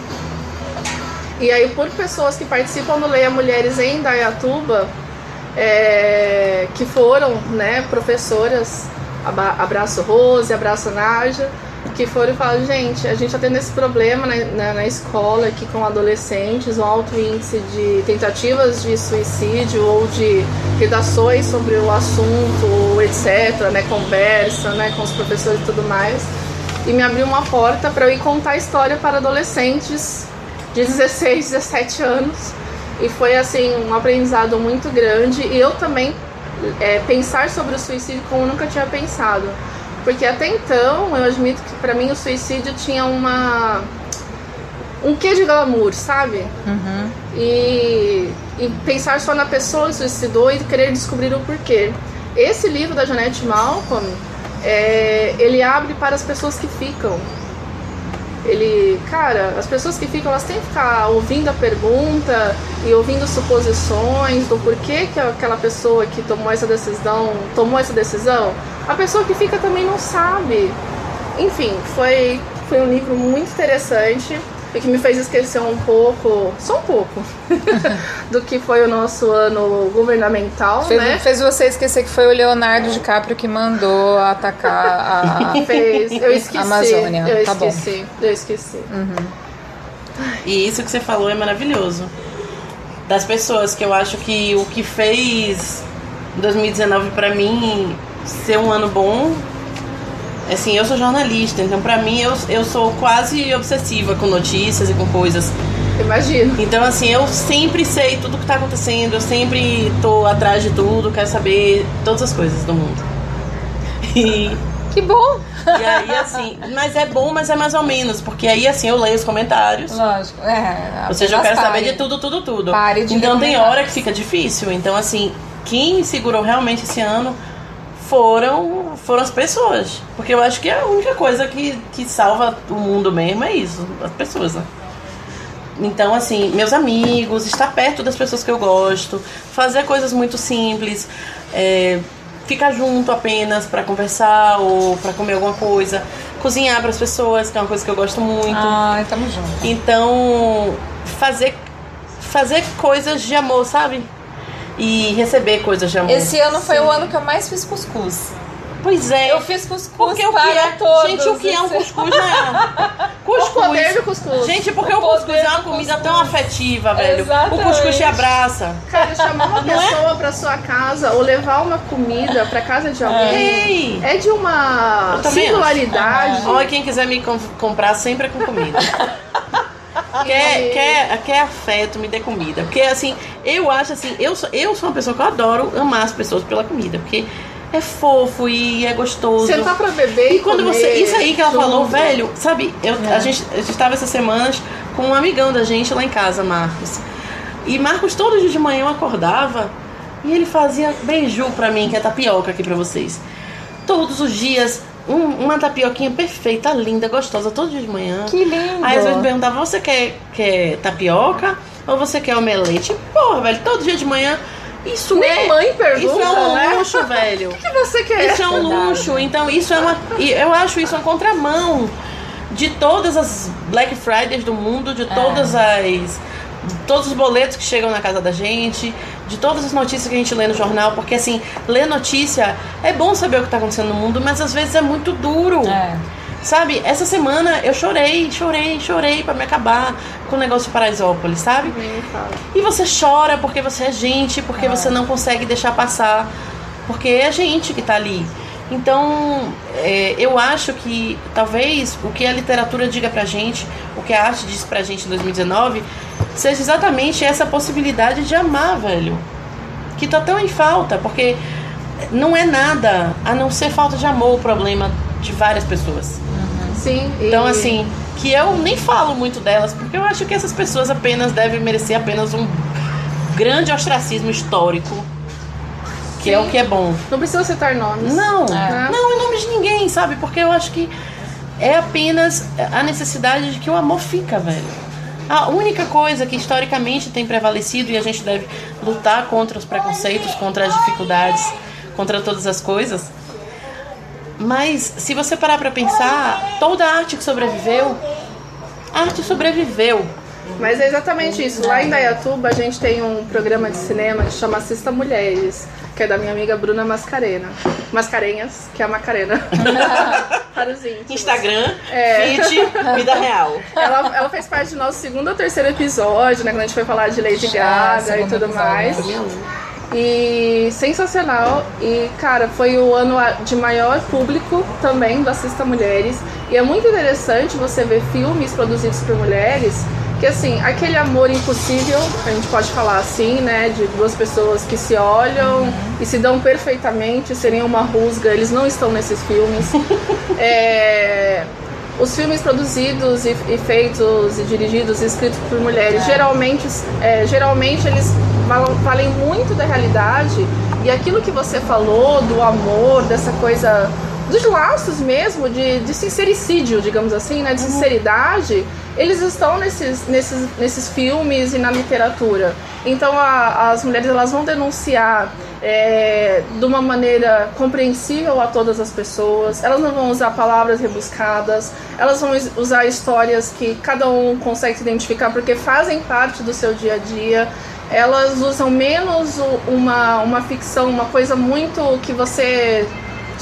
E aí, por pessoas que participam do Leia Mulheres em Dayatuba, é, que foram né, professoras, abraço Rose, abraço Naja, que foram e falaram, gente, a gente está tendo esse problema na, na, na, escola aqui com adolescentes, um alto índice de tentativas de suicídio ou de redações sobre o assunto, etc, né, conversa, né, com os professores e tudo mais. E me abriu uma porta para eu ir contar a história para adolescentes de 16, 17 anos E foi assim um aprendizado muito grande e eu também é, pensar sobre o suicídio como eu nunca tinha pensado. Porque até então eu admito que para mim o suicídio tinha uma um quê de glamour, sabe? Uhum. E, e pensar só na pessoa que suicidou e querer descobrir o porquê. Esse livro da Janete Malcolm, é, ele abre para as pessoas que ficam. Ele, cara, as pessoas que ficam, elas têm que ficar ouvindo a pergunta e ouvindo suposições do porquê que aquela pessoa que tomou essa decisão tomou essa decisão. A pessoa que fica também não sabe. Enfim, foi, foi um livro muito interessante e que me fez esquecer um pouco, só um pouco, do que foi o nosso ano governamental, Fez, né? fez você esquecer que foi o Leonardo DiCaprio que mandou atacar a. Fez, eu esqueci. Amazônia. Eu Tá bom. esqueci, eu esqueci. E isso que você falou é maravilhoso. Das pessoas que eu acho que o que fez 2019 pra mim ser um ano bom. Assim, eu sou jornalista, então pra mim eu, eu sou quase obsessiva com notícias e com coisas. Imagino. Então, assim, eu sempre sei tudo que tá acontecendo, eu sempre tô atrás de tudo, quero saber todas as coisas do mundo. E, Que bom! e aí, assim, mas é bom, mas é mais ou menos, porque aí, assim, eu leio os comentários. Lógico. É, Ou seja, eu quero saber pare. de tudo, tudo, tudo. Pare de então tem hora que fica difícil. Então, assim, quem segurou realmente esse ano foram, foram as pessoas. Porque eu acho que a única coisa que, que salva o mundo mesmo é isso, as pessoas, né? Então, assim, meus amigos, estar perto das pessoas que eu gosto, fazer coisas muito simples, é, ficar junto apenas pra conversar ou pra comer alguma coisa, cozinhar para as pessoas, que é uma coisa que eu gosto muito. Ai, tamo junto. Então, fazer fazer coisas de amor, sabe? E receber coisas de amor. Esse ano foi o ano que eu mais fiz cuscuz. Pois é. Eu fiz cuscuz porque o que é, todos. gente, o que é um cuscuz, né? O poder Cuscuz. do cuscuz. Gente, porque O o cuscuz é uma comida cuscuz. tão afetiva, velho. Exatamente. O cuscuz te abraça. Cara, chamar uma Não é? pessoa pra sua casa ou levar uma comida pra casa de alguém Ei! é de uma singularidade. Olha, quem quiser me com- comprar sempre é com comida. quer, quer, quer afeto, me dê comida. Porque assim, eu acho assim, eu sou, eu sou uma pessoa que eu adoro amar as pessoas pela comida. Porque é fofo e é gostoso. Sentar pra beber e, E quando comer você. Isso aí que ela junto. falou, velho, sabe, eu, a, gente, a gente tava essas semanas com um amigão da gente lá em casa, Marcos. E Marcos, todo dia de manhã eu acordava e ele fazia beiju pra mim, que é tapioca aqui pra vocês. Todos os dias, um- uma tapioquinha perfeita, linda, gostosa, todo dia de manhã. Que lindo. Aí às vezes me perguntava, você quer, quer tapioca ou você quer omelete? Porra, velho, todo dia de manhã. Isso Nem é. mãe pergunta, isso é um né? luxo, velho. O que você quer? Isso é um luxo. Então, isso é uma. Eu acho isso uma contramão de todas as Black Fridays do mundo, de todas as. De todos os boletos que chegam na casa da gente, de todas as notícias que a gente lê no jornal, porque assim, ler notícia é bom saber o que tá acontecendo no mundo, mas às vezes é muito duro. É. Sabe, essa semana eu chorei, chorei, chorei pra me acabar com o negócio de Paraisópolis, sabe? Fala. E você chora porque você é gente, porque você não consegue deixar passar, porque é gente que tá ali. Então, é, eu acho que talvez o que a literatura diga pra gente, o que a arte diz pra gente em 2019, seja exatamente essa possibilidade de amar, velho. Que tá tão em falta, porque não é nada a não ser falta de amor o problema de várias pessoas. Sim. e- Então, assim, que eu nem falo muito delas, porque eu acho que essas pessoas apenas devem merecer apenas um grande ostracismo histórico, que é o que é bom. Não precisa citar nomes. Não, É. não em nome de ninguém, sabe? Porque eu acho que é apenas a necessidade de que o amor fica, velho. A única coisa que historicamente tem prevalecido e a gente deve lutar contra os preconceitos, contra as dificuldades, contra todas as coisas. Mas se você parar pra pensar, toda a arte que sobreviveu, a arte sobreviveu. Mas é exatamente isso. Lá em Dayatuba a gente tem um programa de cinema que chama Assista Mulheres, que é da minha amiga Bruna Mascarena. Mascarenhas, que é a Macarena. Para os íntimos. Instagram, É. fit, vida real. Ela, ela fez parte do nosso segundo ou terceiro episódio, né? Quando a gente foi falar de Lady É, Gaga e tudo mais. né? E sensacional. E, cara, foi o ano de maior público também do Assista Mulheres. E é muito interessante você ver filmes produzidos por mulheres que assim, aquele amor impossível, a gente pode falar assim, né? De duas pessoas que se olham uhum. e se dão perfeitamente, seriam uma rusga, eles não estão nesses filmes. é, os filmes produzidos e, e, feitos e dirigidos e escritos por mulheres, é. geralmente, é, geralmente eles valem muito da realidade e aquilo que você falou do amor, dessa coisa dos laços mesmo, de, de sincericídio, digamos assim, né, de uhum. sinceridade, eles estão nesses, nesses, nesses filmes e na literatura. Então a, as mulheres elas vão denunciar é, de uma maneira compreensível a todas as pessoas, elas não vão usar palavras rebuscadas, elas vão usar histórias que cada um consegue se identificar porque fazem parte do seu dia a dia. Elas usam menos uma, uma ficção, uma coisa muito que você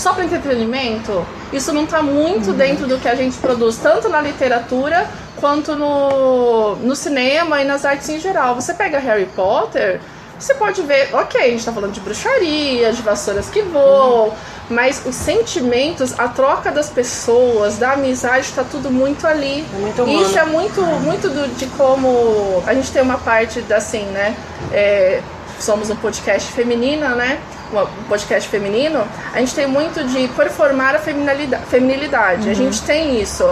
só para entretenimento, isso não está muito dentro do que a gente produz, tanto na literatura quanto no, no cinema e nas artes em geral. Você pega Harry Potter, você pode ver, ok, a gente está falando de bruxaria, de vassouras que voam, mas os sentimentos, a troca das pessoas, da amizade, está tudo muito ali. É muito Isso é muito, muito do, de como a gente tem uma parte assim, né? É, somos um podcast feminina, né? Um podcast feminino, a gente tem muito de performar a feminilidade. Uhum. A gente tem isso.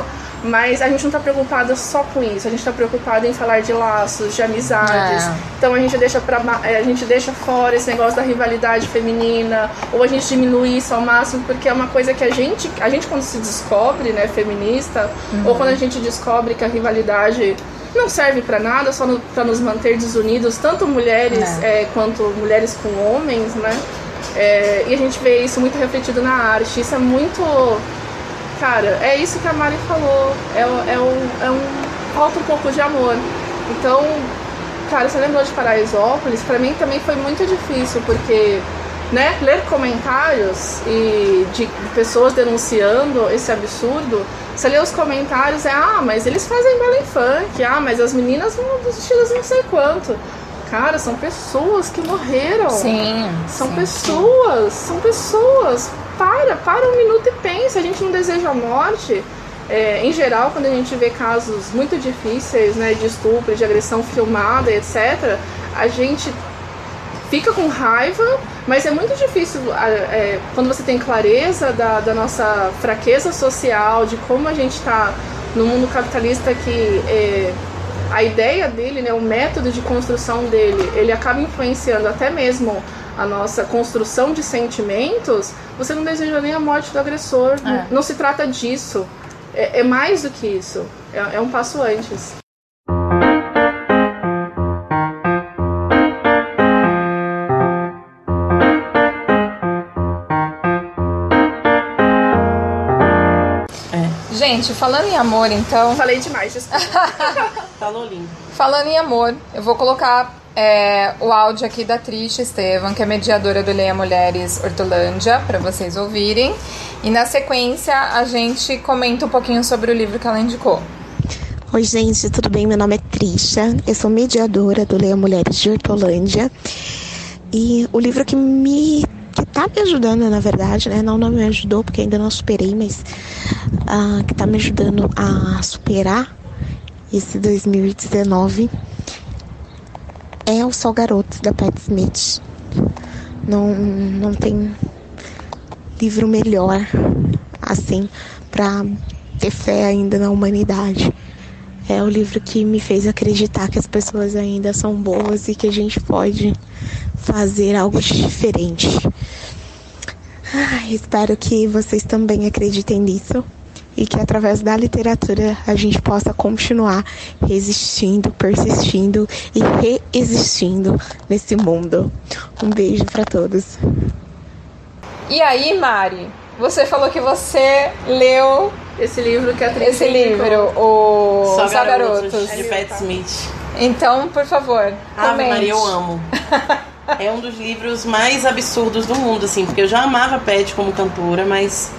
Mas a gente não está preocupada só com isso, a gente está preocupada em falar de laços, de amizades. É. Então a gente deixa pra, é, a gente deixa fora esse negócio da rivalidade feminina, ou a gente diminui isso ao máximo, porque é uma coisa que a gente, a gente quando se descobre, né, feminista, uhum. ou quando a gente descobre que a rivalidade não serve para nada, só para nos manter desunidos, tanto mulheres é. É, quanto mulheres com homens, né? É, e a gente vê isso muito refletido na arte. Isso é muito. Cara, é isso que a Mari falou. É, é, um, é um. Falta um pouco de amor. Então, cara, você lembrou de Paraisópolis? Para mim também foi muito difícil, porque né, ler comentários e de, pessoas denunciando esse absurdo, você lê os comentários é ah, mas eles fazem ballet funk, ah, mas as meninas vão dos não sei quanto. Cara, são pessoas que morreram. Sim. São sim, pessoas, sim. são pessoas. Para, para um minuto e pensa. A gente não deseja a morte. É, em geral, quando a gente vê casos muito difíceis, né, de estupro, de agressão filmada, etc., a gente fica com raiva, mas é muito difícil é, quando você tem clareza da, da, nossa fraqueza social, de como a gente está no mundo capitalista que é, a ideia dele, né, o método de construção dele, ele acaba influenciando até mesmo a nossa construção de sentimentos, você não deseja nem a morte do agressor. É. Não, se trata disso. É, é mais do que isso. É, é um passo antes. Gente, falando em amor, então. Falei demais, desculpa. Falou lindo. Falando em amor, eu vou colocar é, o áudio aqui da Trisha Estevam, que é mediadora do Leia Mulheres Hortolândia, para vocês ouvirem. E na sequência a gente comenta um pouquinho sobre o livro que ela indicou. Oi, gente, tudo bem? Meu nome é Trisha, eu sou mediadora do Leia Mulheres de Hortolândia. E o livro que me que tá me ajudando, na verdade, né? Não, não me ajudou porque ainda não superei, mas uh, que tá me ajudando a superar esse 2019 é o Sol Garoto da Pat Smith. Não, não tem livro melhor assim para ter fé ainda na humanidade. É o livro que me fez acreditar que as pessoas ainda são boas e que a gente pode fazer algo diferente. espero que vocês também acreditem nisso e que através da literatura a gente possa continuar resistindo, persistindo e reexistindo nesse mundo. Um beijo para todos. E aí, Mari, você falou que você leu esse livro que a Esse livro, o Só, Só Garotos, Garotos, de Pat Smith. Então, por favor, Ave Maria, eu amo. é um dos livros mais absurdos do mundo, assim, porque eu já amava Pet como cantora, mas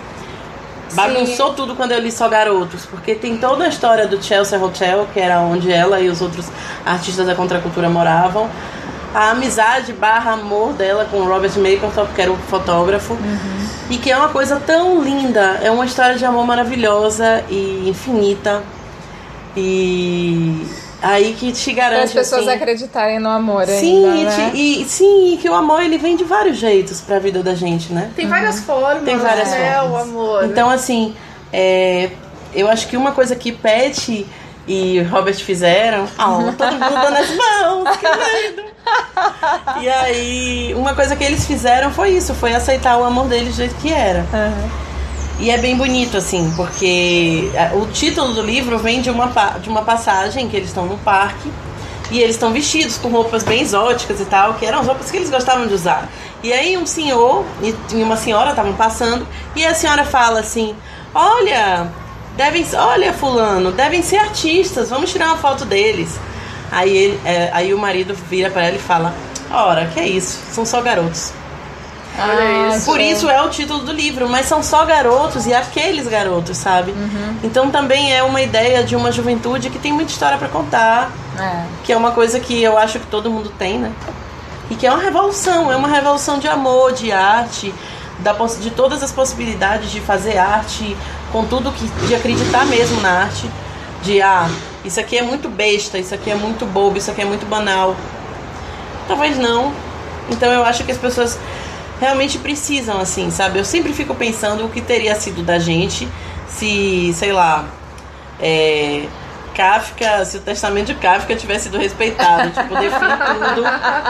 bagunçou Sim. tudo quando eu li Só Garotos, porque tem toda a história do Chelsea Hotel, que era onde ela e os outros artistas da contracultura moravam. A amizade barra amor dela com Robert Mapplethorpe, que era o fotógrafo. Uhum. E que é uma coisa tão linda. É uma história de amor maravilhosa e infinita. E Aí que te garante. Para as pessoas assim, acreditarem no amor sim, ainda, e, né? e- sim, e que o amor ele vem de vários jeitos pra vida da gente, né? Tem várias formas, Tem várias né? formas. O amor. Então, assim, é, eu acho que uma coisa que Pet e Robert fizeram, ó, todo mundo dando as mãos, que lindo! E aí, uma coisa que eles fizeram foi isso, foi aceitar o amor deles do jeito que era. Aham. E é bem bonito, assim, porque é, o título do livro vem de uma, de uma passagem que eles estão no parque e eles estão vestidos com roupas bem exóticas e tal, que eram as roupas que eles gostavam de usar. E aí um senhor e uma senhora estavam passando e a senhora fala assim: Olha, devem, olha, fulano, devem ser artistas, vamos tirar uma foto deles. Aí, ele, é, aí o marido vira pra ela e fala: Ora, que é isso? São só garotos. Olha isso. Por isso é o título do livro, mas são só garotos e aqueles garotos, sabe? Uhum. Então também é uma ideia de uma juventude que tem muita história pra contar, É. que é uma coisa que eu acho que todo mundo tem, né? E que é uma revolução, é uma revolução de amor, de arte, da, de todas as possibilidades de fazer arte, com tudo que de acreditar mesmo na arte, de ah, isso aqui é muito besta, isso aqui é muito bobo, isso aqui é muito banal. Talvez não. Então eu acho que as pessoas realmente precisam, assim, sabe? Eu sempre fico pensando o que teria sido da gente se, sei lá, é, Kafka, se o testamento de Kafka tivesse sido respeitado, tipo, define tudo,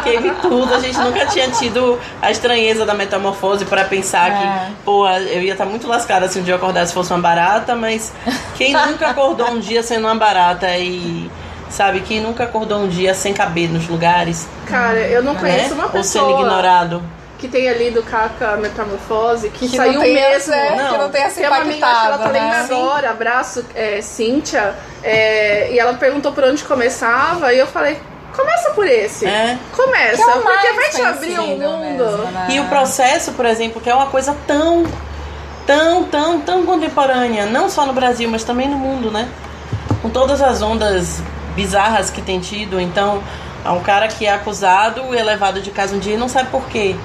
queime tudo. A gente nunca tinha tido a estranheza da metamorfose para pensar É. que, pô, eu ia estar muito lascada se um dia eu acordasse fosse uma barata, mas quem nunca acordou um dia sendo uma barata e. Sabe, quem nunca acordou um dia sem caber nos lugares, Cara, eu não né? conheço uma Ou sendo pessoa ignorado. Que tenha lido Kafka Metamorfose que, Que saiu mesmo. é, Não. que não tenha se Tem uma amiga, ela tá lendo né? agora, abraço, é, Cíntia, é, e ela perguntou por onde começava, e eu falei, começa por esse. É. Começa, é porque vai te abrir um mundo. mesmo, né? E o processo, por exemplo, que é uma coisa tão, tão, tão, tão contemporânea, não só no Brasil, mas também no mundo, né? Com todas as ondas bizarras que tem tido. Então, há um cara que é acusado e é levado de casa um dia e não sabe por quê.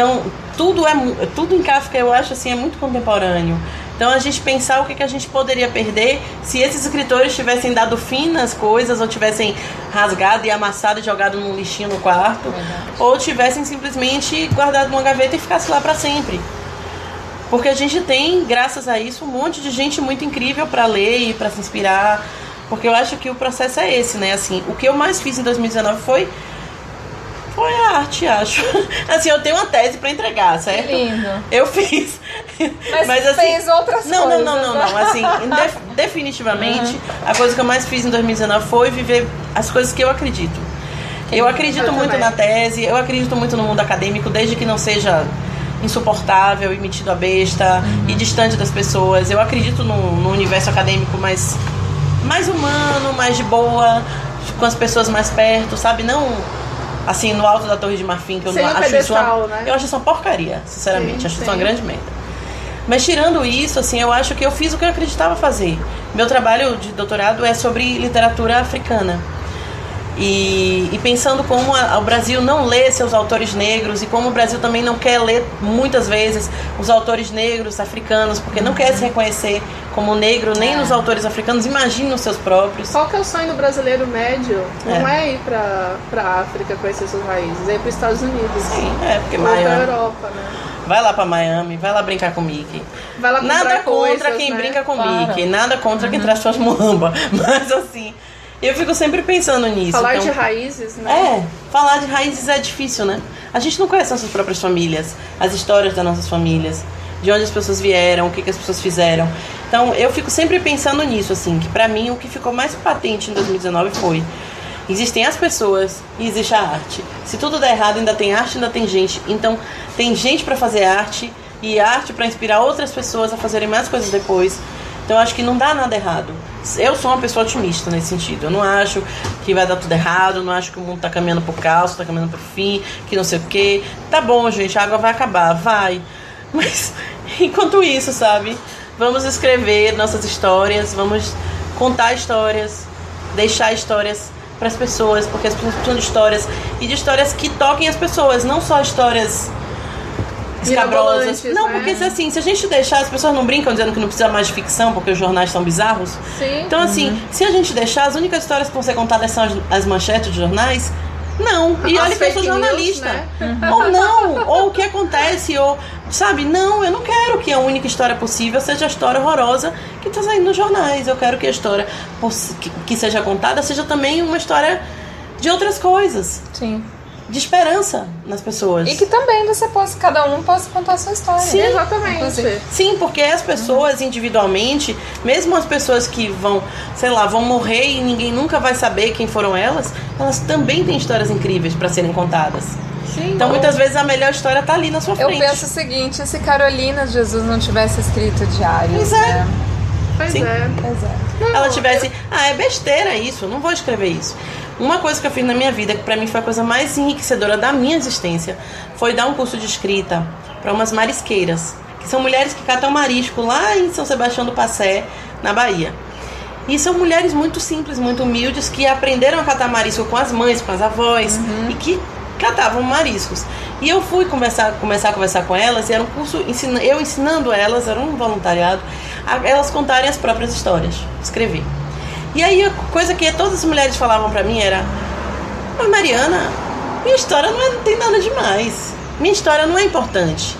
Então, tudo é tudo em Kafka, eu acho assim, é muito contemporâneo. Então, a gente pensar o que, que a gente poderia perder se esses escritores tivessem dado fim nas coisas, ou tivessem rasgado e amassado e jogado num lixinho no quarto, ou tivessem simplesmente guardado numa gaveta e ficasse lá para sempre. Porque a gente tem, graças a isso, um monte de gente muito incrível para ler e para se inspirar. Porque eu acho que o processo é esse, né? Assim, o que eu mais fiz em 2019 foi foi a arte, acho. Assim, eu tenho uma tese para entregar, certo? Lindo. Eu fiz. Mas, assim, fez outras não, coisas. não, não, não, não. né? Assim, definitivamente, a coisa que eu mais fiz em 2019 foi viver as coisas que eu acredito. Eu acredito Eu muito também. na tese, eu acredito muito no mundo acadêmico, desde que não seja insuportável e metido a besta e distante das pessoas. Eu acredito no, no universo acadêmico mais, mais humano, mais de boa, com as pessoas mais perto, sabe? Não assim no alto da Torre de Marfim, que eu Sem não acho isso uma, pedestal, né? eu acho isso uma porcaria, sinceramente, Sim, acho isso sim. uma grande merda. Mas tirando isso, assim, eu acho que eu fiz o que eu acreditava fazer. Meu trabalho de doutorado é sobre literatura africana. E, e pensando como a- o Brasil não lê seus autores negros e como o Brasil também não quer ler muitas vezes os autores negros africanos, porque não quer se reconhecer como negro nem É. nos autores africanos, imagine os seus próprios. Qual que é o sonho do brasileiro médio? Não É. é ir pra, pra África conhecer suas raízes, é ir pros Estados Unidos. Sim, é, porque Ou pra Miami. Europa, né? Vai lá pra Miami, vai lá brincar com o Mickey. Vai lá comprar Nada contra coisas, quem né? brinca com o Claro. Mickey, nada contra quem traz suas muamba. Mas assim, eu fico sempre pensando nisso. Falar então- de raízes, né? É, falar de raízes é difícil, né? A gente não conhece nossas próprias famílias, as histórias das nossas famílias, de onde as pessoas vieram, o que, que as pessoas fizeram. Então eu fico sempre pensando nisso, assim, que pra mim o que ficou mais patente em 2019 foi. Existem as pessoas e existe a arte. Se tudo der errado, ainda tem arte, ainda tem gente. Então, tem gente pra fazer arte e arte pra inspirar outras pessoas a fazerem mais coisas depois. Então, eu acho que não dá nada errado. Eu sou uma pessoa otimista nesse sentido. Eu não acho que vai dar tudo errado, eu não acho que o mundo tá caminhando pro caos, tá caminhando pro fim, que não sei o quê. Tá bom, gente, a água vai acabar, vai. Mas, enquanto isso, sabe? Vamos escrever nossas histórias, vamos contar histórias, deixar histórias para as pessoas, porque as pessoas precisam de histórias e de histórias que toquem as pessoas, não só histórias escabrosas. Mirabolantes, Não, né? porque se, assim, se a gente deixar, as pessoas não brincam dizendo que não precisa mais de ficção, porque os jornais são bizarros. Sim. Então, assim, se a gente deixar, as únicas histórias que vão ser contadas são as, as manchetes dos jornais. Não, e olha que eu sou fake news, jornalista. né? Ou não, ou o que acontece, ou, sabe, não, eu não quero que a única história possível seja a história horrorosa que está saindo nos jornais. Eu quero que a história que seja contada seja também uma história de outras coisas, Sim. De esperança nas pessoas. E que também você possa, cada um possa contar a sua história. Sim, né? Exatamente. Inclusive. Sim, porque as pessoas individualmente, mesmo as pessoas que vão, sei lá, vão morrer e ninguém nunca vai saber quem foram elas, elas também têm histórias incríveis para serem contadas. Sim. Então muitas vezes a melhor história tá ali na sua Eu frente. penso o seguinte, se Carolina Jesus não tivesse escrito diário. Pois é. Né? Pois Sim. é. Pois é. Não, ela tivesse, ah, é besteira isso, eu não vou escrever isso. Uma coisa que eu fiz na minha vida, que pra mim foi a coisa mais enriquecedora da minha existência, foi dar um curso de escrita para umas marisqueiras, que são mulheres que catam marisco lá em São Sebastião do Passé, na Bahia. E são mulheres muito simples, muito humildes, que aprenderam a catar marisco com as mães, com as avós, e que catavam mariscos. E eu fui conversar, começar a conversar com elas, e era um curso, ensina, eu ensinando elas, era um voluntariado, a elas contarem as próprias histórias, escrever. E aí a coisa que todas as mulheres falavam pra mim era: Mas Mariana, minha história não, é- não tem nada demais. Minha história não é importante.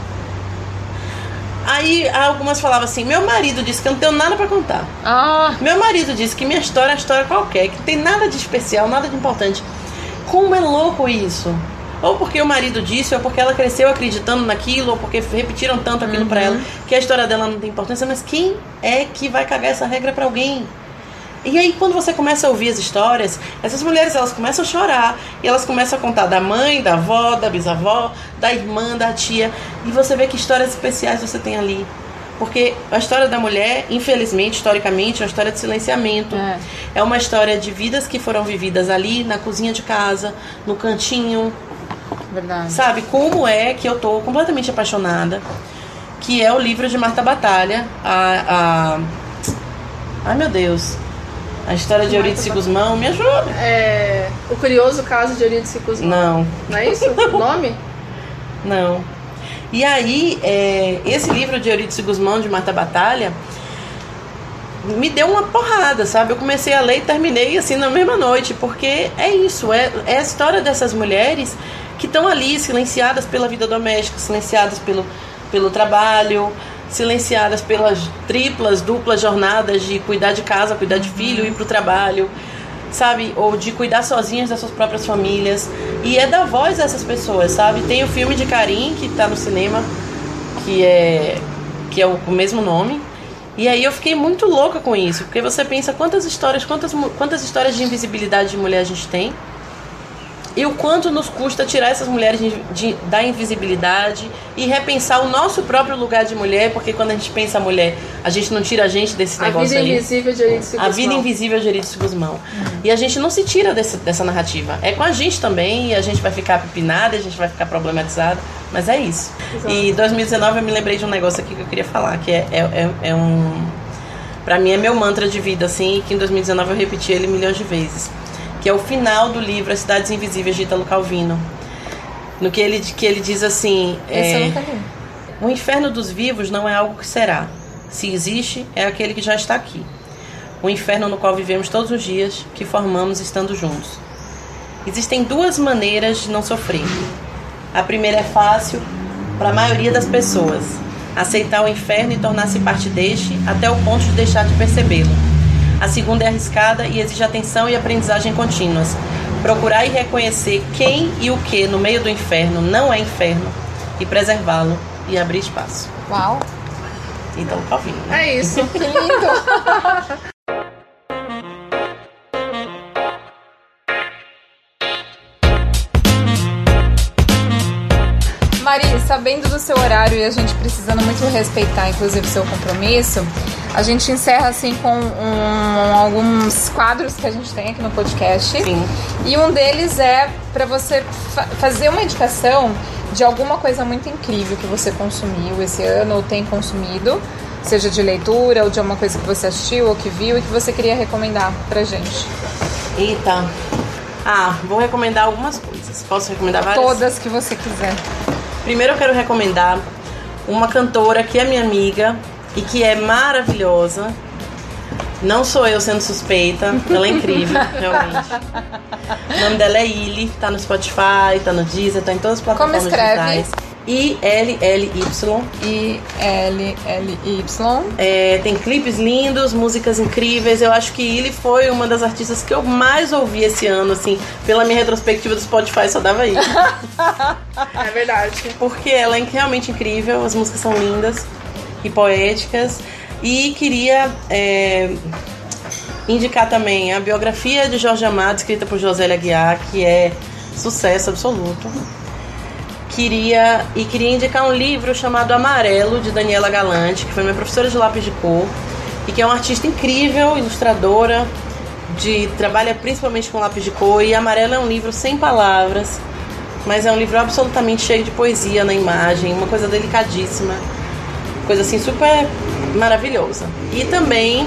Aí algumas falavam assim: Meu marido disse que eu não tenho nada pra contar. Ah, Meu marido disse que minha história é uma história qualquer, que não tem nada de especial, nada de importante. Como é louco isso? Ou porque o marido disse, ou porque ela cresceu acreditando naquilo, ou porque repetiram tanto aquilo pra ela, que a história dela não tem importância, mas quem é que vai cagar essa regra pra alguém? E aí quando você começa a ouvir as histórias, essas mulheres elas começam a chorar, e elas começam a contar da mãe, da avó, da bisavó, da irmã, da tia, e você vê que histórias especiais você tem ali. Porque a história da mulher, infelizmente, historicamente, é uma história de silenciamento. É. É uma história de vidas que foram vividas ali, na cozinha de casa, no cantinho. verdade. Sabe como é que eu tô completamente apaixonada? Que é o livro de Marta Batalha. A. a... Ai meu Deus. A história de Eurídice Guzmão. Me ajuda. É, o curioso caso de Eurídice Guzmão. Não, Não é isso? O nome? não. E aí, é, esse livro de Eurídice Guzmão, de Marta Batalha, me deu uma porrada, sabe? Eu comecei a ler e terminei assim na mesma noite, porque é isso, é, é a história dessas mulheres que estão ali silenciadas pela vida doméstica, silenciadas pelo, pelo trabalho, silenciadas pelas triplas, duplas jornadas de cuidar de casa, cuidar de filho, ir pro trabalho, sabe? Ou de cuidar sozinhas das suas próprias famílias. E é da voz dessas pessoas, sabe? Tem o filme de Karim, que tá no cinema, que é, que é o, o mesmo nome. E aí eu fiquei muito louca com isso, porque você pensa quantas histórias, quantas, quantas histórias de invisibilidade de mulher a gente tem. E o quanto nos custa tirar essas mulheres de, de- da invisibilidade e repensar o nosso próprio lugar de mulher, porque quando a gente pensa a mulher, a gente não tira a gente desse A negócio vida ali. invisível de Eurídice A vida invisível de Eurídice Guzmão. E a gente não se tira desse- dessa narrativa. É com a gente também, e a gente vai ficar pipinada, a gente vai ficar problematizada, mas é isso. Exato. E 2019 eu me lembrei de um negócio aqui que eu queria falar, que é, é, é, é um. Pra mim é meu mantra de vida, assim, e que em 2019 eu repeti ele milhões de vezes. Que é o final do livro As Cidades Invisíveis de Italo Calvino. No que ele, que ele diz assim. É, o inferno dos vivos não é algo que será. Se existe, é aquele que já está aqui. O inferno no qual vivemos todos os dias, que formamos estando juntos. Existem duas maneiras de não sofrer. A primeira é fácil para a maioria das pessoas: aceitar o inferno e tornar-se parte deste até o ponto de deixar de percebê-lo. A segunda é arriscada e exige atenção e aprendizagem contínuas. Procurar e reconhecer quem e o que no meio do inferno não é inferno e preservá-lo e abrir espaço. Uau, Então, Calvino. né? É isso. que lindo. Mari, sabendo do seu horário e a gente precisando muito respeitar, inclusive, o seu compromisso, a gente encerra assim com um- alguns quadros que a gente tem aqui no podcast. Sim. E um deles é para você fa- fazer uma indicação de alguma coisa muito incrível que você consumiu esse ano ou tem consumido, seja de leitura ou de alguma coisa que você assistiu ou que viu e que você queria recomendar pra gente. Eita. Ah, vou recomendar algumas coisas. Posso recomendar várias? Todas que você quiser. Primeiro eu quero recomendar uma cantora que é minha amiga e que é maravilhosa. Não sou eu sendo suspeita, ela é incrível, realmente. O nome dela é Illy, tá no Spotify, tá no Deezer, tá em todas as Como plataformas escreve? digitais. I-L-L-Y. I-L-L-Y. É, tem clipes lindos, músicas incríveis. Eu acho que Illy foi uma das artistas que eu mais ouvi esse ano, assim, pela minha retrospectiva do Spotify, só dava Illy. É verdade. porque ela é realmente incrível, as músicas são lindas e poéticas. E queria é, indicar também a biografia de Jorge Amado, escrita por Josélia Aguiar, que é sucesso absoluto. Queria e queria indicar um livro chamado Amarelo de Daniela Galante, que foi minha professora de lápis de cor e que é uma artista incrível, ilustradora, de trabalha principalmente com lápis de cor e Amarelo é um livro sem palavras, mas é um livro absolutamente cheio de poesia na imagem, uma coisa delicadíssima, coisa assim super maravilhosa. E também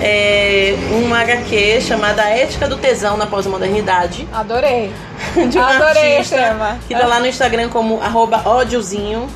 é, uma HQ chamada A Ética do Tesão na Pós-Modernidade, Adorei. de uma Adorei artista tema. que tá lá no Instagram como arroba ódiozinho,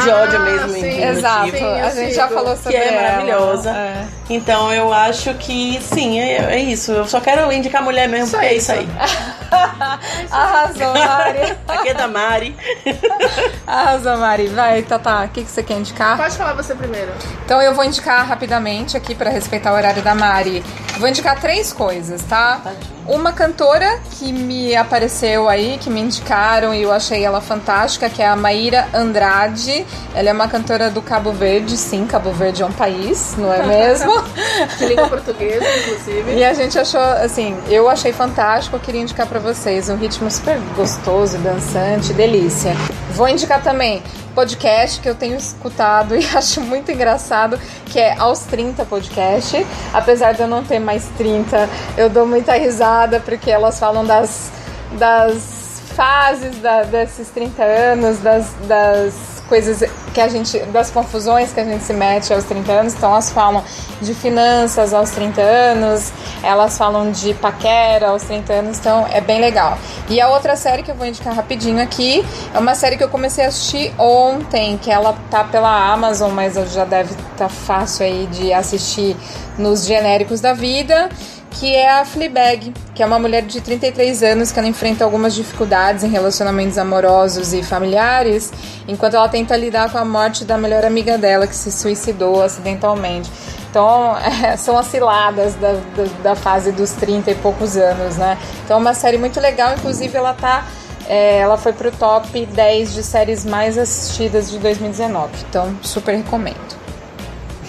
de Ah, ódio mesmo, sim. Exato. diminutivo. Sim, a gente já falou sobre Que é ela. maravilhosa. É. Então eu acho que sim, é, é isso. Eu só quero indicar mulher mesmo, Só porque é isso. isso aí. Arrasou, Mari. Aqui é da Mari. Arrasou, Mari. Vai, Tatá, o que, que você quer indicar? Pode falar você primeiro. Então eu vou indicar rapidamente aqui para respeitar o horário da Mari. Vou indicar três coisas, tá? Uma cantora que me apareceu aí, que me indicaram e eu achei ela fantástica, que é a Maíra Andrade. Ela é uma cantora do Cabo Verde, sim, Cabo Verde é um país, não é mesmo? De língua portuguesa, inclusive. E a gente achou, assim, eu achei fantástico, eu queria indicar pra vocês. Um ritmo super gostoso, dançante, delícia. Vou indicar também podcast que eu tenho escutado e acho muito engraçado, que é Aos 30 Podcast. Apesar de eu não ter mais 30, eu dou muita risada porque elas falam das, das fases da- desses 30 anos, das, das coisas que a gente, das confusões que a gente se mete aos 30 anos. Então elas falam de finanças aos 30 anos, elas falam de paquera aos 30 anos, então é bem legal. E a outra série que eu vou indicar rapidinho aqui é uma série que eu comecei a assistir ontem, que ela tá pela Amazon, mas já deve estar tá fácil aí de assistir nos genéricos da vida que é a Fleabag, que é uma mulher de 33 anos que ela enfrenta algumas dificuldades em relacionamentos amorosos e familiares, enquanto ela tenta lidar com a morte da melhor amiga dela que se suicidou acidentalmente. Então, é, são as ciladas da, da, da fase dos 30 e poucos anos, né? Então, é uma série muito legal, inclusive ela tá é, ela foi pro top 10 de séries mais assistidas de 2019. Então, super recomendo.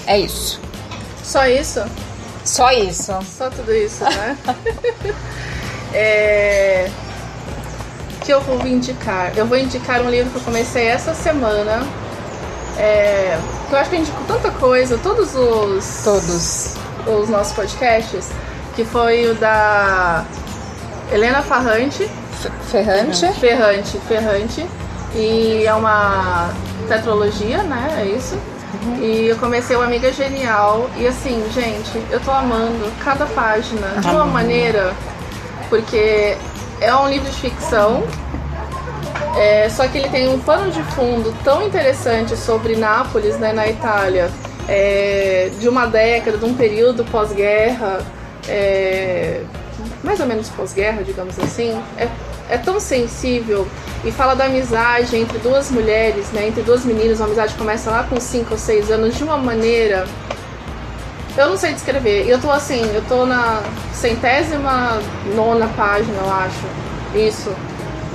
É isso. Só isso? Só isso. Só tudo isso, né? é... que eu vou indicar? Eu vou indicar um livro que eu comecei essa semana. É... Que eu acho que eu indico tanta coisa, todos os. Todos. Os nossos podcasts. Que foi o da Helena Farrante. Ferrante. Ferrante, Ferrante. E é uma tetralogia, né? É isso. E eu comecei o Amiga Genial. E assim, gente, eu tô amando cada página de uma maneira. Porque é um livro de ficção. é, só que ele tem um pano de fundo tão interessante sobre Nápoles, né, na Itália, é, de uma década, de um período pós-guerra, é, mais ou menos pós-guerra, digamos assim. É, é tão sensível e fala da amizade entre duas mulheres, né, entre duas meninas. A amizade começa lá com 5 ou 6 anos de uma maneira. Eu não sei descrever. Eu tô assim, eu tô na centésima nona página, eu acho. Isso.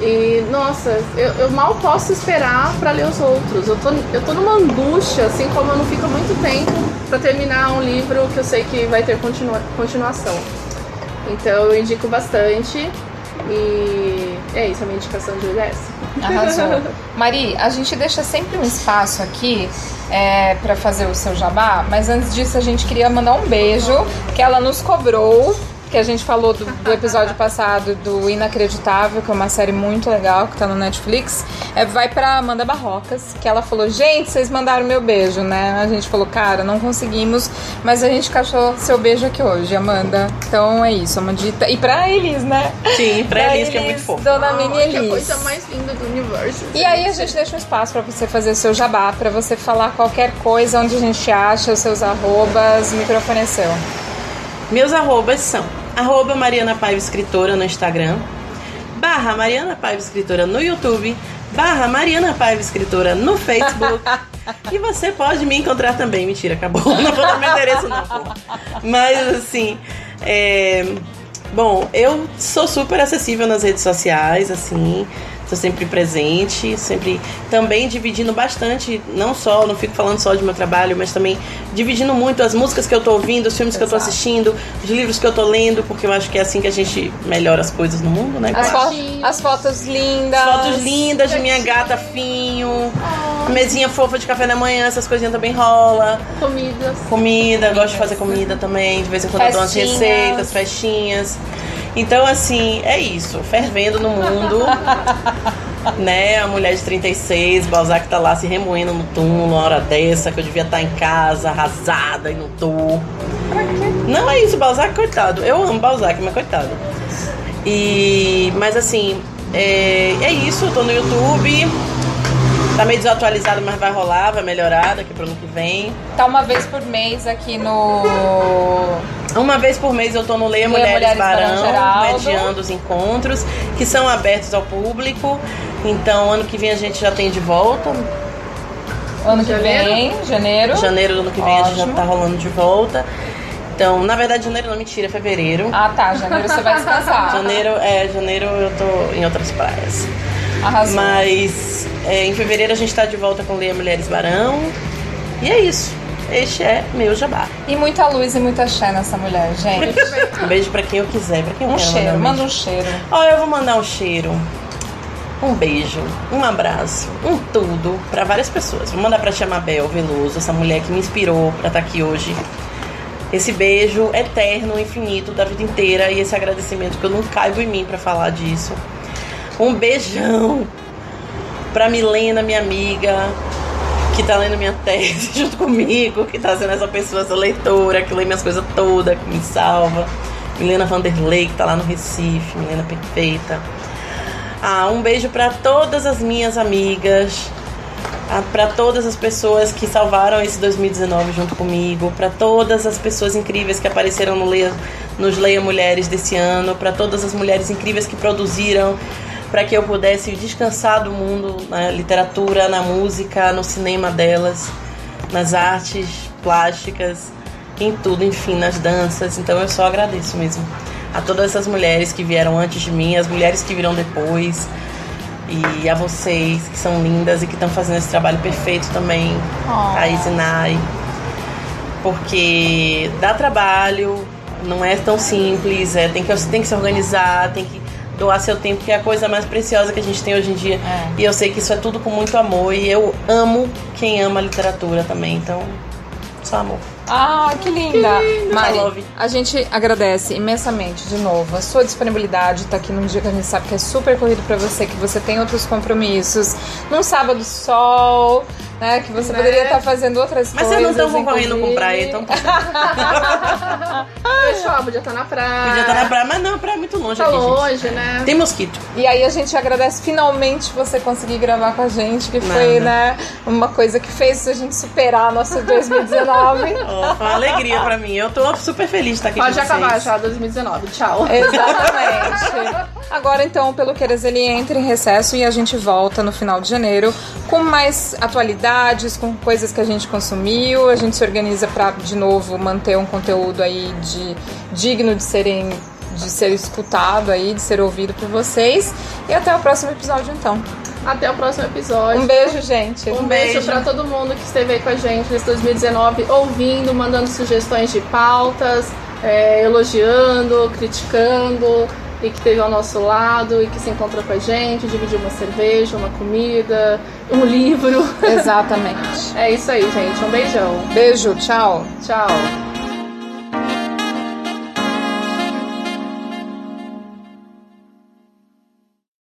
E, nossa, eu, eu mal posso esperar pra ler os outros. Eu tô, eu tô numa angústia, assim como eu não fico muito tempo pra terminar um livro que eu sei que vai ter continua, continuação. Então eu indico bastante. E é isso, a minha indicação de hoje é essa. Arrasou. Mari, a gente deixa sempre um espaço aqui é, para fazer o seu jabá, mas antes disso a gente queria mandar um beijo que ela nos cobrou que a gente falou do, do, episódio passado do Inacreditável, que é uma série muito legal que tá no Netflix, é, vai pra Amanda Barrocas, que ela falou: Gente, vocês mandaram meu beijo, né? A gente falou: Cara, não conseguimos, mas a gente cachou seu beijo aqui hoje, Amanda. Então é isso, uma dita. E pra Elis, né? Sim, pra, pra Elis, que é muito fofo. Dona oh, Mini Elis. Que a coisa mais linda do universo. E aí a gente deixa um espaço pra você fazer seu jabá, pra você falar qualquer coisa, onde a gente acha, os seus arrobas, o microfone é seu. Meus arrobas são arroba Mariana Paiva Escritora no Instagram, barra Mariana Paiva Escritora no YouTube, barra Mariana Paiva Escritora no Facebook. e você pode me encontrar também. Mentira, acabou. Não vou dar meu endereço, não. Pô. Mas assim. É... Bom, eu sou super acessível nas redes sociais, assim. Estou sempre presente, sempre também dividindo bastante, não só, não fico falando só de meu trabalho, mas também dividindo muito as músicas que eu estou ouvindo, os filmes Exato. que eu estou assistindo, os livros que eu estou lendo, porque eu acho que é assim que a gente melhora as coisas no mundo, né? As, fo as fotos lindas. Fotos lindas de minha gata finho. Oh. Mesinha fofa de café da manhã, essas coisinhas também rola. Comidas. Comida, gosto de fazer comida também. De vez em quando eu dou umas receitas, festinhas. Então, assim, é isso. Fervendo no mundo. né? A mulher de 36, Balzac tá lá se remoendo no túmulo uma hora dessa, que eu devia estar tá em casa, arrasada e não tô. Não é isso, Balzac, coitado. Eu amo Balzac, mas coitado. E. Mas assim, é, é isso, eu tô no YouTube. Tá meio desatualizado, mas vai rolar, vai melhorar daqui pro ano que vem. Tá uma vez por mês aqui no. Uma vez por mês eu tô no Leia, Leia Mulheres, Mulheres Barão, Barão mediando os encontros, que são abertos ao público. Então, ano que vem a gente já tem de volta. Ano que janeiro? vem, janeiro. Janeiro do ano que vem Ótimo. a gente já tá rolando de volta. Então, na verdade, janeiro não, mentira, é fevereiro. Ah, tá. Janeiro você vai descansar. janeiro, é, janeiro eu tô em outras praias. Arrasou. Mas é, em fevereiro a gente está de volta com Leia Mulheres Barão. E é isso. Este é meu jabá. E muita luz e muita axé nessa mulher, gente. um beijo pra quem eu quiser, pra quem eu Um quero, cheiro, manda um cheiro. Ó, eu vou mandar um cheiro. Um beijo, um abraço, um tudo para várias pessoas. Vou mandar pra Tia Mabel Veloso, essa mulher que me inspirou para estar tá aqui hoje. Esse beijo eterno, infinito, da vida inteira e esse agradecimento que eu não caibo em mim para falar disso. Um beijão pra Milena, minha amiga, que tá lendo minha tese junto comigo, que tá sendo essa pessoa, essa leitora, que lê minhas coisas todas, que me salva. Milena Vanderlei, que tá lá no Recife, Milena Perfeita. Ah, um beijo para todas as minhas amigas, ah, para todas as pessoas que salvaram esse 2019 junto comigo, para todas as pessoas incríveis que apareceram no Leia, nos Leia Mulheres desse ano, para todas as mulheres incríveis que produziram para que eu pudesse descansar do mundo na literatura, na música, no cinema delas, nas artes plásticas, em tudo, enfim, nas danças. Então eu só agradeço mesmo a todas essas mulheres que vieram antes de mim, as mulheres que virão depois. E a vocês que são lindas e que estão fazendo esse trabalho perfeito também, oh. a Isinai. Porque dá trabalho, não é tão simples, é, tem, que, tem que se organizar, tem que doar seu tempo, que é a coisa mais preciosa que a gente tem hoje em dia. É. E eu sei que isso é tudo com muito amor. E eu amo quem ama literatura também. Então, só amor. Ah, que linda! Que Mari, a gente agradece imensamente de novo a sua disponibilidade tá aqui num dia que a gente sabe que é super corrido para você, que você tem outros compromissos. Num sábado sol, né? Que você né? poderia estar fazendo outras Mas coisas. Mas vocês não estão concorrendo com praia, então. Fechou, podia estar na praia. Podia estar na praia, mas não, a praia é muito longe tá aqui. longe, gente. né? Tem mosquito. E aí a gente agradece finalmente você conseguir gravar com a gente, que foi, né, uma coisa que fez a gente superar nosso 2019. oh, foi uma alegria pra mim. Eu tô super feliz de estar aqui Pode com acabar vocês. já 2019. Tchau. Exatamente. Agora então, pelo Queres, ele entra em recesso e a gente volta no final de janeiro com mais atualidades, com coisas que a gente consumiu. A gente se organiza para de novo manter um conteúdo aí de digno de serem de ser escutado aí, de ser ouvido por vocês. E até o próximo episódio então. Até o próximo episódio. Um beijo, gente. Um, um beijo, beijo para todo mundo que esteve aí com a gente nesse 2019, ouvindo, mandando sugestões de pautas, é, elogiando, criticando e que esteve ao nosso lado e que se encontrou com a gente, dividiu uma cerveja, uma comida, um livro. Exatamente. é isso aí, gente. Um beijão. Beijo, tchau. Tchau.